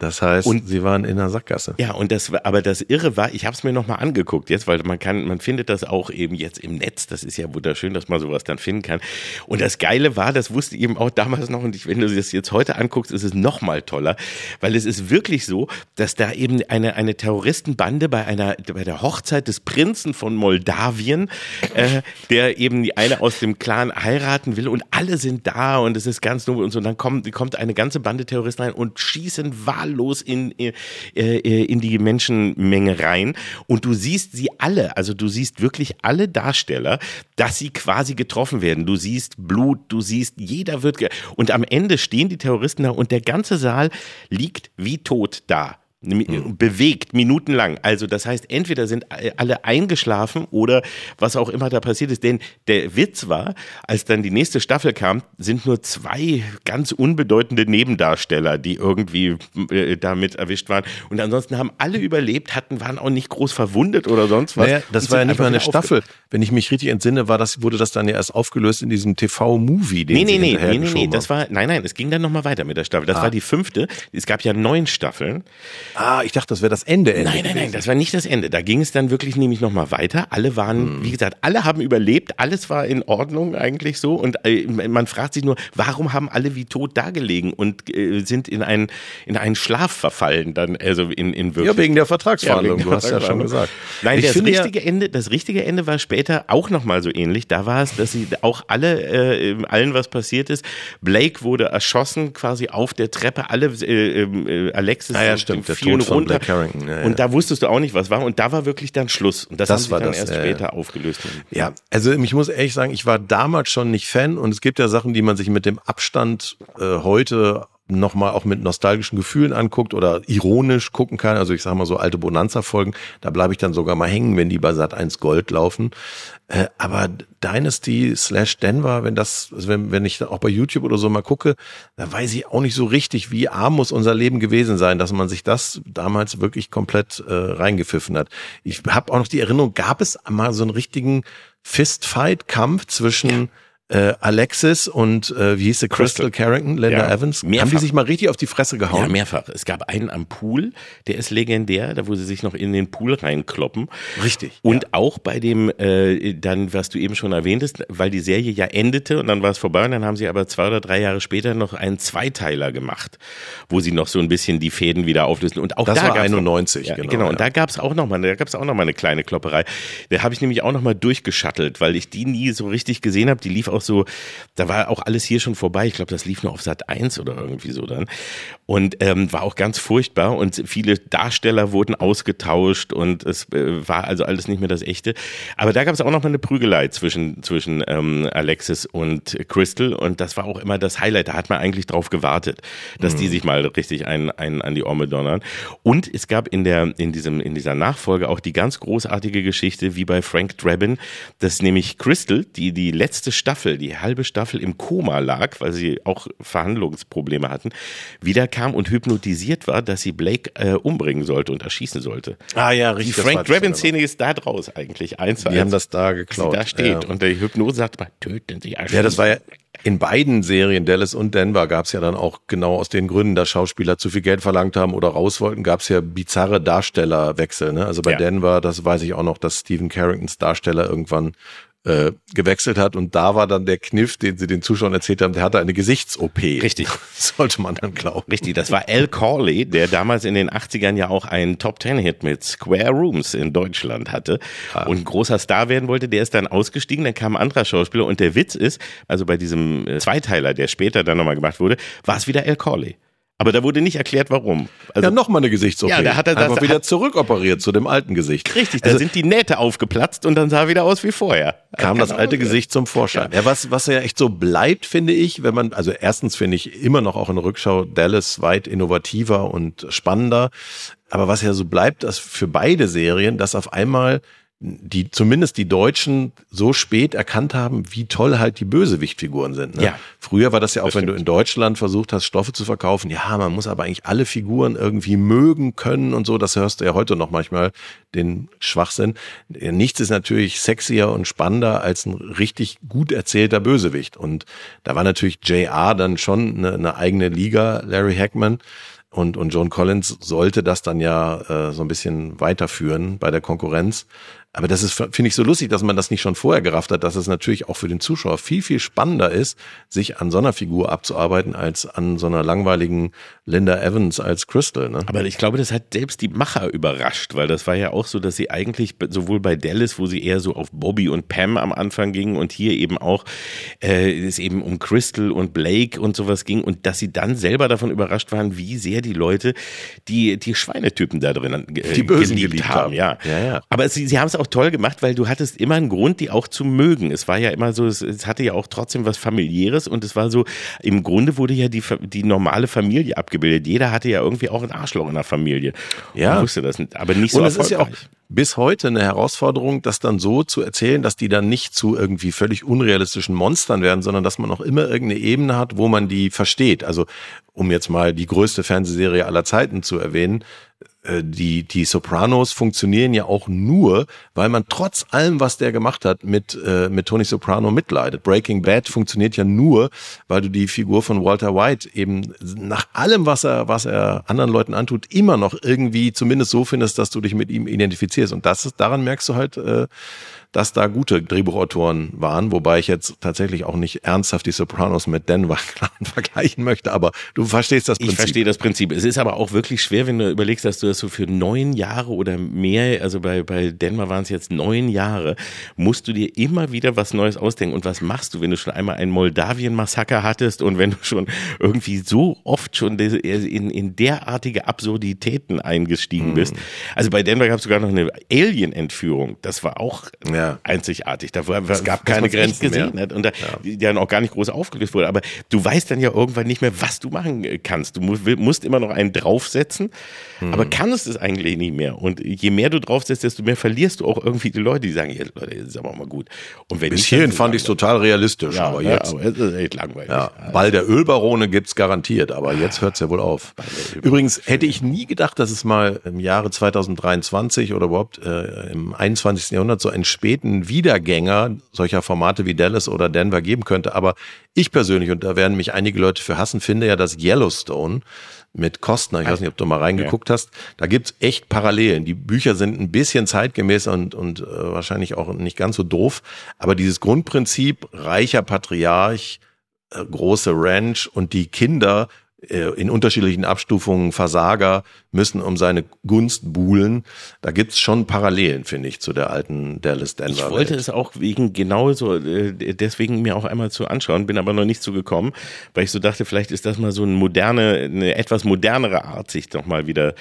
Das heißt, Und- sie waren in der Sackgasse. ja, und das war, aber das Irre war, ich habe es mir nochmal angeguckt jetzt, weil man kann, man findet das auch eben jetzt im Netz. Das ist ja wunderschön, dass man sowas dann finden kann. Und das Geile war, das wusste ich eben auch damals noch. Und ich, wenn du das jetzt heute anguckst, ist es noch mal toller, weil es ist wirklich so, dass da eben eine, eine Terroristenbande bei einer, bei der Hochzeit des Prinzen von Moldawien, äh, der eben die eine aus dem Clan heiraten will und alle sind da und es ist ganz nobel und so. Und dann kommt, kommt eine ganze Bande Terroristen rein und schießen wahllos in, in, äh, in die Menschenmenge rein. Und du siehst sie alle, also du siehst wirklich alle Darsteller, dass sie quasi getroffen werden. Du siehst Blut, du siehst, jeder wird, und am Ende stehen die Terroristen da und der ganze Saal liegt wie tot da. Hm. bewegt minutenlang. Also das heißt, entweder sind alle eingeschlafen oder was auch immer da passiert ist. Denn der Witz war, als dann die nächste Staffel kam, sind nur zwei ganz unbedeutende Nebendarsteller, die irgendwie äh, damit erwischt waren. Und ansonsten haben alle überlebt, hatten, waren auch nicht groß verwundet oder sonst was. Naja, das war ja nicht mal eine Staffel. Wenn ich mich richtig entsinne, war das, wurde das dann ja erst aufgelöst in diesem TV-Movie, den nee, nee, nee, nee, nee, nee, das war, nein, nein, es ging dann nochmal weiter mit der Staffel. Das ah. war die fünfte. Es gab ja neun Staffeln. Ah, ich dachte, das wäre das Ende. Ende nein, nein, nein, das war nicht das Ende. Da ging es dann wirklich nämlich nochmal weiter. Alle waren, hm. wie gesagt, alle haben überlebt. Alles war in Ordnung eigentlich so. Und äh, man fragt sich nur, warum haben alle wie tot dagelegen und äh, sind in einen, in einen Schlaf verfallen dann, also in, in wirklich. Ja, wegen der Vertragsverhandlung. Ja, wegen du hast ja schon gesagt. Nein, das richtige Ende, das richtige Ende war später auch nochmal so ähnlich. Da war es, dass sie auch alle, äh, allen was passiert ist. Blake wurde erschossen quasi auf der Treppe. Alle, äh, äh, Alexis, ah, ja, stimmt, Tod von runter. Ja, und da wusstest du auch nicht, was war. Und da war wirklich dann Schluss. Und das, das haben sie dann das, erst später aufgelöst. Ja, also ich muss ehrlich sagen, ich war damals schon nicht Fan und es gibt ja Sachen, die man sich mit dem Abstand äh, heute nochmal auch mit nostalgischen Gefühlen anguckt oder ironisch gucken kann. Also ich sage mal so alte Bonanza-Folgen, da bleibe ich dann sogar mal hängen, wenn die bei Sat 1 Gold laufen. Äh, aber Dynasty slash Denver, wenn das, also wenn, wenn ich auch bei YouTube oder so mal gucke, da weiß ich auch nicht so richtig, wie arm muss unser Leben gewesen sein, dass man sich das damals wirklich komplett äh, reingepfiffen hat. Ich habe auch noch die Erinnerung, gab es mal so einen richtigen Fistfight-Kampf zwischen ja äh, Alexis und äh, wie hieß sie, Crystal, Crystal Carrington, Linda ja, Evans, mehrfach. haben die sich mal richtig auf die Fresse gehauen? Ja, mehrfach. Es gab einen am Pool, der ist legendär, da wo sie sich noch in den Pool reinkloppen. Richtig. Und ja. auch bei dem, äh, dann, was du eben schon erwähntest, weil die Serie ja endete und dann war es vorbei und dann haben sie aber zwei oder drei Jahre später noch einen Zweiteiler gemacht, wo sie noch so ein bisschen die Fäden wieder auflösen. Und auch das da war 91, noch, ja, genau. genau. Und da gab es auch noch mal, da gab es auch noch mal eine kleine Klopperei. Da habe ich nämlich auch noch mal durchgeschattelt, weil ich die nie so richtig gesehen habe. Die lief auch so, da war auch alles hier schon vorbei. Ich glaube, das lief nur auf Sat 1 oder irgendwie so dann. Und ähm, war auch ganz furchtbar und viele Darsteller wurden ausgetauscht und es äh, war also alles nicht mehr das Echte. Aber da gab es auch noch mal eine Prügelei zwischen, zwischen ähm, Alexis und Crystal und das war auch immer das Highlight. Da hat man eigentlich drauf gewartet, dass mhm. die sich mal richtig einen, einen an die Orme donnern. Und es gab in der, in diesem, in dieser Nachfolge auch die ganz großartige Geschichte wie bei Frank Drabin, dass nämlich Crystal, die die letzte Staffel, die halbe Staffel im Koma lag, weil sie auch Verhandlungsprobleme hatten, wieder kam und hypnotisiert war, dass sie Blake äh, umbringen sollte und erschießen sollte. Ah ja, richtig. Die Frank Drabin-Szene ist da draus eigentlich. Eins Die haben das da geklaut. Da steht. Ja. Und der Hypnose sagt mal, töten Sie erschießen. Ja, das war ja in beiden Serien, Dallas und Denver, gab es ja dann auch genau aus den Gründen, dass Schauspieler zu viel Geld verlangt haben oder raus wollten, gab es ja bizarre Darstellerwechsel. Ne? Also bei ja. Denver, das weiß ich auch noch, dass Stephen Carringtons Darsteller irgendwann äh, gewechselt hat und da war dann der Kniff, den sie den Zuschauern erzählt haben, der hatte eine Gesichts-OP. Richtig. Sollte man dann glauben. Richtig, das war Al Corley, der damals in den 80ern ja auch einen Top-Ten-Hit mit Square Rooms in Deutschland hatte ah. und ein großer Star werden wollte. Der ist dann ausgestiegen, dann kam ein anderer Schauspieler und der Witz ist, also bei diesem äh, Zweiteiler, der später dann nochmal gemacht wurde, war es wieder Al Corley. Aber da wurde nicht erklärt, warum. Also, ja, nochmal eine Gesichtsoperier. Ja, da hat er das Einfach wieder zurückoperiert zu dem alten Gesicht. Richtig, da also, sind die Nähte aufgeplatzt und dann sah er wieder aus wie vorher. Kam das alte Gesicht zum Vorschein. Ja. ja, was, was ja echt so bleibt, finde ich, wenn man, also erstens finde ich immer noch auch in der Rückschau Dallas weit innovativer und spannender. Aber was ja so bleibt, dass für beide Serien, dass auf einmal die zumindest die Deutschen so spät erkannt haben, wie toll halt die Bösewichtfiguren sind. Ne? Ja. Früher war das ja auch, das wenn du in Deutschland versucht hast, Stoffe zu verkaufen, ja, man muss aber eigentlich alle Figuren irgendwie mögen können und so. Das hörst du ja heute noch manchmal, den Schwachsinn. Nichts ist natürlich sexier und spannender als ein richtig gut erzählter Bösewicht. Und da war natürlich JR dann schon eine, eine eigene Liga, Larry Hackman. Und, und John Collins sollte das dann ja äh, so ein bisschen weiterführen bei der Konkurrenz. Aber das ist, finde ich, so lustig, dass man das nicht schon vorher gerafft hat, dass es natürlich auch für den Zuschauer viel, viel spannender ist, sich an so einer Figur abzuarbeiten, als an so einer langweiligen Linda Evans als Crystal. Ne? Aber ich glaube, das hat selbst die Macher überrascht, weil das war ja auch so, dass sie eigentlich sowohl bei Dallas, wo sie eher so auf Bobby und Pam am Anfang gingen und hier eben auch äh, es eben um Crystal und Blake und sowas ging und dass sie dann selber davon überrascht waren, wie sehr die Leute die, die Schweinetypen da drin äh, die Bösen geliebt, geliebt haben. haben. Ja. ja, ja. Aber sie, sie haben es auch toll gemacht, weil du hattest immer einen Grund, die auch zu mögen. Es war ja immer so, es, es hatte ja auch trotzdem was familiäres und es war so, im Grunde wurde ja die, die normale Familie abgebildet. Jeder hatte ja irgendwie auch ein Arschloch in der Familie. Ja. Man wusste das nicht, aber nicht so und es ist ja auch bis heute eine Herausforderung, das dann so zu erzählen, dass die dann nicht zu irgendwie völlig unrealistischen Monstern werden, sondern dass man auch immer irgendeine Ebene hat, wo man die versteht. Also um jetzt mal die größte Fernsehserie aller Zeiten zu erwähnen, äh, die, die Sopranos funktionieren ja auch nur, weil man trotz allem, was der gemacht hat, mit, äh, mit Tony Soprano mitleidet. Breaking Bad funktioniert ja nur, weil du die Figur von Walter White eben nach allem, was er, was er anderen Leuten antut, immer noch irgendwie zumindest so findest, dass du dich mit ihm identifizierst. Und das ist, daran merkst du halt, äh, dass da gute Drehbuchautoren waren, wobei ich jetzt tatsächlich auch nicht ernsthaft die Sopranos mit Denver vergleichen möchte, aber du verstehst das Prinzip. Ich verstehe das Prinzip. Es ist aber auch wirklich schwer, wenn du überlegst, dass du das so für neun Jahre oder mehr, also bei, bei Denver waren es jetzt neun Jahre, musst du dir immer wieder was Neues ausdenken. Und was machst du, wenn du schon einmal ein Moldawien-Massaker hattest und wenn du schon irgendwie so oft schon in, in derartige Absurditäten eingestiegen bist? Mhm. Also bei Denver gab es sogar noch eine Alien-Entführung. Das war auch ja. Einzigartig. Da war, es gab keine Grenzen gesehen mehr. und da, ja. die dann auch gar nicht groß aufgelöst wurde. Aber du weißt dann ja irgendwann nicht mehr, was du machen kannst. Du musst immer noch einen draufsetzen, mhm. aber kannst es eigentlich nicht mehr. Und je mehr du draufsetzt, desto mehr verlierst du auch irgendwie die Leute, die sagen, ja, Leute, das ist aber mal gut. Und wenn Bis hierhin fand ich es total realistisch, ja, aber jetzt. aber es ist echt langweilig. Ja, Ball der Ölbarone gibt's garantiert, aber jetzt hört's ja wohl auf. Übrigens hätte ich nie gedacht, dass es mal im Jahre 2023 oder überhaupt äh, im 21. Jahrhundert so ein späten Wiedergänger solcher Formate wie Dallas oder Denver geben könnte. Aber ich persönlich, und da werden mich einige Leute für hassen, finde ja, dass Yellowstone mit Kostner, ich weiß nicht, ob du mal reingeguckt ja. hast, da gibt's echt Parallelen. Die Bücher sind ein bisschen zeitgemäß und, und äh, wahrscheinlich auch nicht ganz so doof, aber dieses Grundprinzip, reicher Patriarch, äh, große Ranch und die Kinder in unterschiedlichen Abstufungen Versager müssen um seine Gunst buhlen. Da gibt's schon Parallelen, finde ich, zu der alten Dallas Denver. Ich wollte Welt. es auch wegen genauso, äh, deswegen mir auch einmal zu anschauen, bin aber noch nicht so gekommen, weil ich so dachte, vielleicht ist das mal so eine moderne, eine etwas modernere Art, sich doch mal wieder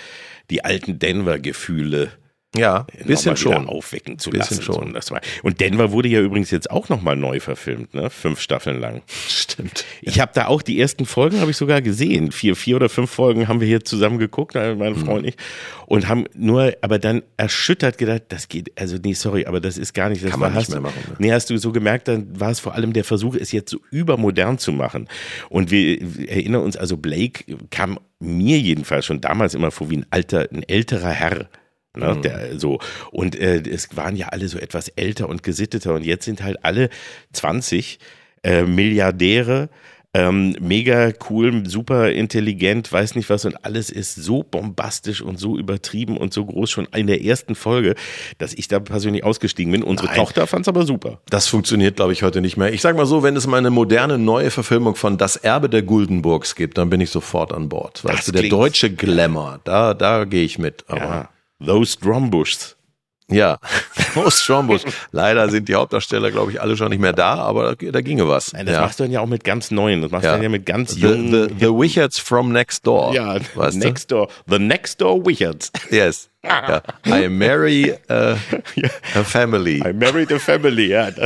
die alten Denver-Gefühle ja, bisschen schon aufwecken zu bisschen lassen. Schon. So, war, und Denver wurde ja übrigens jetzt auch nochmal neu verfilmt, ne? Fünf Staffeln lang. Stimmt. Ich habe da auch die ersten Folgen habe ich sogar gesehen. Vier, vier oder fünf Folgen haben wir hier zusammen geguckt, äh, meine mhm. Frau und ich, und haben nur, aber dann erschüttert gedacht, das geht, also nee, sorry, aber das ist gar nicht, das Kann man war, nicht mehr machen. Ne? Nee, hast du so gemerkt, dann war es vor allem der Versuch, es jetzt so übermodern zu machen. Und wir erinnern uns, also Blake kam mir jedenfalls schon damals immer vor wie ein alter, ein älterer Herr Ne, mhm. der, so. Und äh, es waren ja alle so etwas älter und gesitteter und jetzt sind halt alle 20 äh, Milliardäre, ähm, mega cool, super intelligent, weiß nicht was und alles ist so bombastisch und so übertrieben und so groß schon in der ersten Folge, dass ich da persönlich ausgestiegen bin. Unsere Nein. Tochter fand es aber super. Das funktioniert, glaube ich, heute nicht mehr. Ich sag mal so, wenn es mal eine moderne neue Verfilmung von Das Erbe der Guldenburgs gibt, dann bin ich sofort an Bord. Weißt du, der deutsche Glamour, da, da gehe ich mit. Aber ja. Those Drumbushs. Ja, Those Drumbush. Leider sind die Hauptdarsteller, glaube ich, alle schon nicht mehr da, aber da, da ginge was. Nein, das ja. machst du dann ja auch mit ganz neuen. Das machst ja. du dann ja mit ganz jungen. The, the, the Wichards from Next Door. Ja, weißt Next du? Door. The Next Door Wichards. Yes. Ja. I marry uh, a family. I married a family, ja.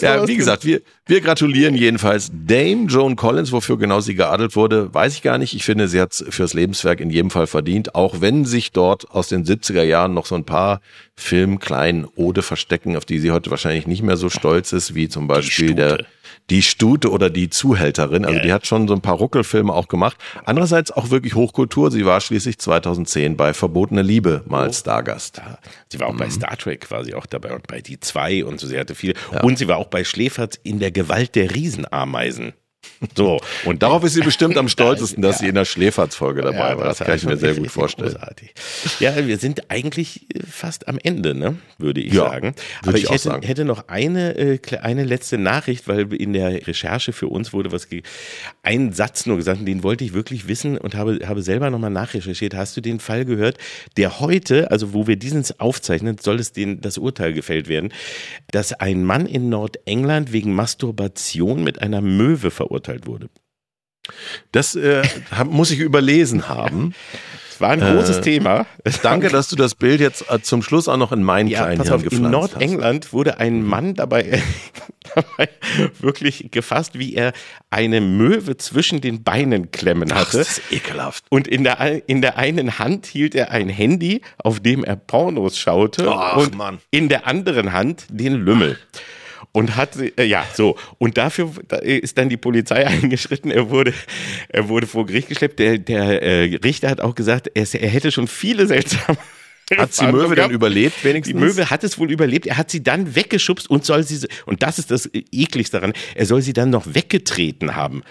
ja, wie gesagt, wir, wir gratulieren jedenfalls Dame Joan Collins, wofür genau sie geadelt wurde, weiß ich gar nicht. Ich finde, sie hat es fürs Lebenswerk in jedem Fall verdient, auch wenn sich dort aus den 70er Jahren noch so ein paar Filmkleinen Ode verstecken, auf die sie heute wahrscheinlich nicht mehr so stolz ist, wie zum Beispiel der die Stute oder die Zuhälterin. Also die hat schon so ein paar Ruckelfilme auch gemacht. Andererseits auch wirklich Hochkultur. Sie war schließlich 2010 bei Verbotene Liebe mal oh. Stargast. Sie war auch mhm. bei Star Trek quasi auch dabei und bei Die zwei und so. Sie hatte viel. Ja. Und sie war auch bei Schläferz in der Gewalt der Riesenameisen. So, und darauf ist sie bestimmt am stolzesten, dass sie in der Schläferzfolge dabei ja, war. Das, das kann ich mir sehr gut vorstellen. Großartig. Ja, wir sind eigentlich äh, fast am Ende, ne? würde ich ja, sagen. Aber ich, ich hätte, hätte, noch eine, äh, eine letzte Nachricht, weil in der Recherche für uns wurde was, ein Satz nur gesagt, den wollte ich wirklich wissen und habe, habe selber nochmal nachrecherchiert. Hast du den Fall gehört, der heute, also wo wir diesen aufzeichnen, soll es den, das Urteil gefällt werden, dass ein Mann in Nordengland wegen Masturbation mit einer Möwe verurteilt wurde. Das äh, muss ich überlesen haben. Es war ein großes äh, Thema. Danke, dass du das Bild jetzt äh, zum Schluss auch noch in meinen ja, kleinen pass auf, In Nordengland hast. wurde ein Mann dabei, dabei wirklich gefasst, wie er eine Möwe zwischen den Beinen klemmen hatte. Ach, das ist ekelhaft. Und in der, in der einen Hand hielt er ein Handy, auf dem er Pornos schaute. Ach, und Mann. in der anderen Hand den Lümmel. Ach und hat äh, ja so und dafür ist dann die Polizei eingeschritten. Er wurde er wurde vor Gericht geschleppt. Der der äh, Richter hat auch gesagt, er, er hätte schon viele seltsame hat die Möwe dann überlebt wenigstens? Die Möwe hat es wohl überlebt. Er hat sie dann weggeschubst und soll sie, und das ist das ekligste daran, er soll sie dann noch weggetreten haben.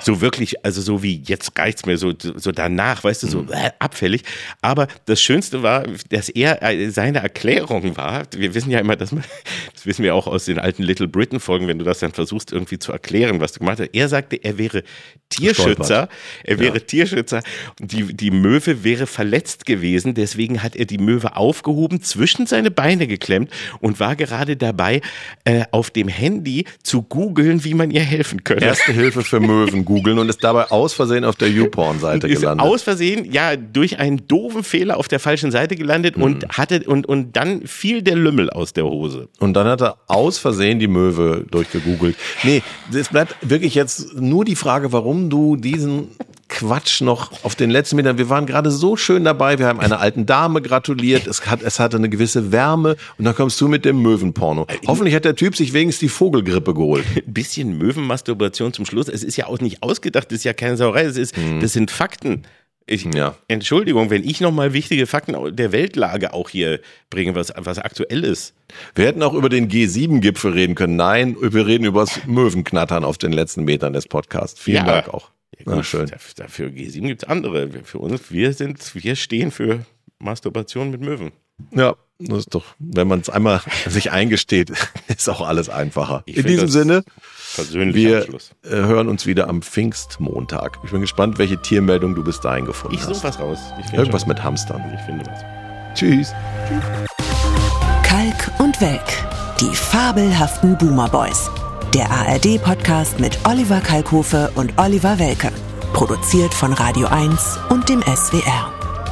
So wirklich, also so wie, jetzt reicht's mir, so, so danach, weißt du, so äh, abfällig. Aber das Schönste war, dass er, äh, seine Erklärung war, wir wissen ja immer, dass man, das wissen wir auch aus den alten Little Britain Folgen, wenn du das dann versuchst irgendwie zu erklären, was du gemacht hast. Er sagte, er wäre Tierschützer, er wäre ja. Tierschützer, die, die Möwe wäre verletzt gewesen, deswegen hat er die Möwe aufgehoben, zwischen seine Beine geklemmt und war gerade dabei, äh, auf dem Handy zu googeln, wie man ihr helfen könnte. Erste Hilfe für Möwen googeln und ist dabei aus Versehen auf der YouPorn-Seite gelandet. Aus Versehen, ja, durch einen doofen Fehler auf der falschen Seite gelandet mhm. und hatte und, und dann fiel der Lümmel aus der Hose. Und dann hat er aus Versehen die Möwe durchgegoogelt. Nee, es bleibt wirklich jetzt nur die Frage, warum du diesen Quatsch noch auf den letzten Metern. Wir waren gerade so schön dabei. Wir haben einer alten Dame gratuliert. Es, hat, es hatte eine gewisse Wärme. Und dann kommst du mit dem Möwenporno. Hoffentlich hat der Typ sich wenigstens die Vogelgrippe geholt. Ein bisschen Möwenmasturbation zum Schluss. Es ist ja auch nicht ausgedacht. Das ist ja keine Sauerei. Es ist, hm. das sind Fakten. Ich, ja. Entschuldigung, wenn ich nochmal wichtige Fakten der Weltlage auch hier bringe, was, was aktuell ist. Wir hätten auch über den G7-Gipfel reden können. Nein, wir reden über das Möwenknattern auf den letzten Metern des Podcasts. Vielen ja. Dank auch. Ja, gut, Na, schön. Dafür G7 gibt es andere. Für uns, wir sind, wir stehen für Masturbation mit Möwen. Ja, das ist doch, wenn man es einmal sich eingesteht, ist auch alles einfacher. Ich In diesem Sinne, wir. Äh, hören uns wieder am Pfingstmontag. Ich bin gespannt, welche Tiermeldung du bis dahin gefunden ich hast. Ich suche was raus. Irgendwas schon. mit Hamstern. Ich finde was. Tschüss. Kalk und Welk. Die fabelhaften Boomer Boys. Der ARD-Podcast mit Oliver Kalkofe und Oliver Welke. Produziert von Radio 1 und dem SWR.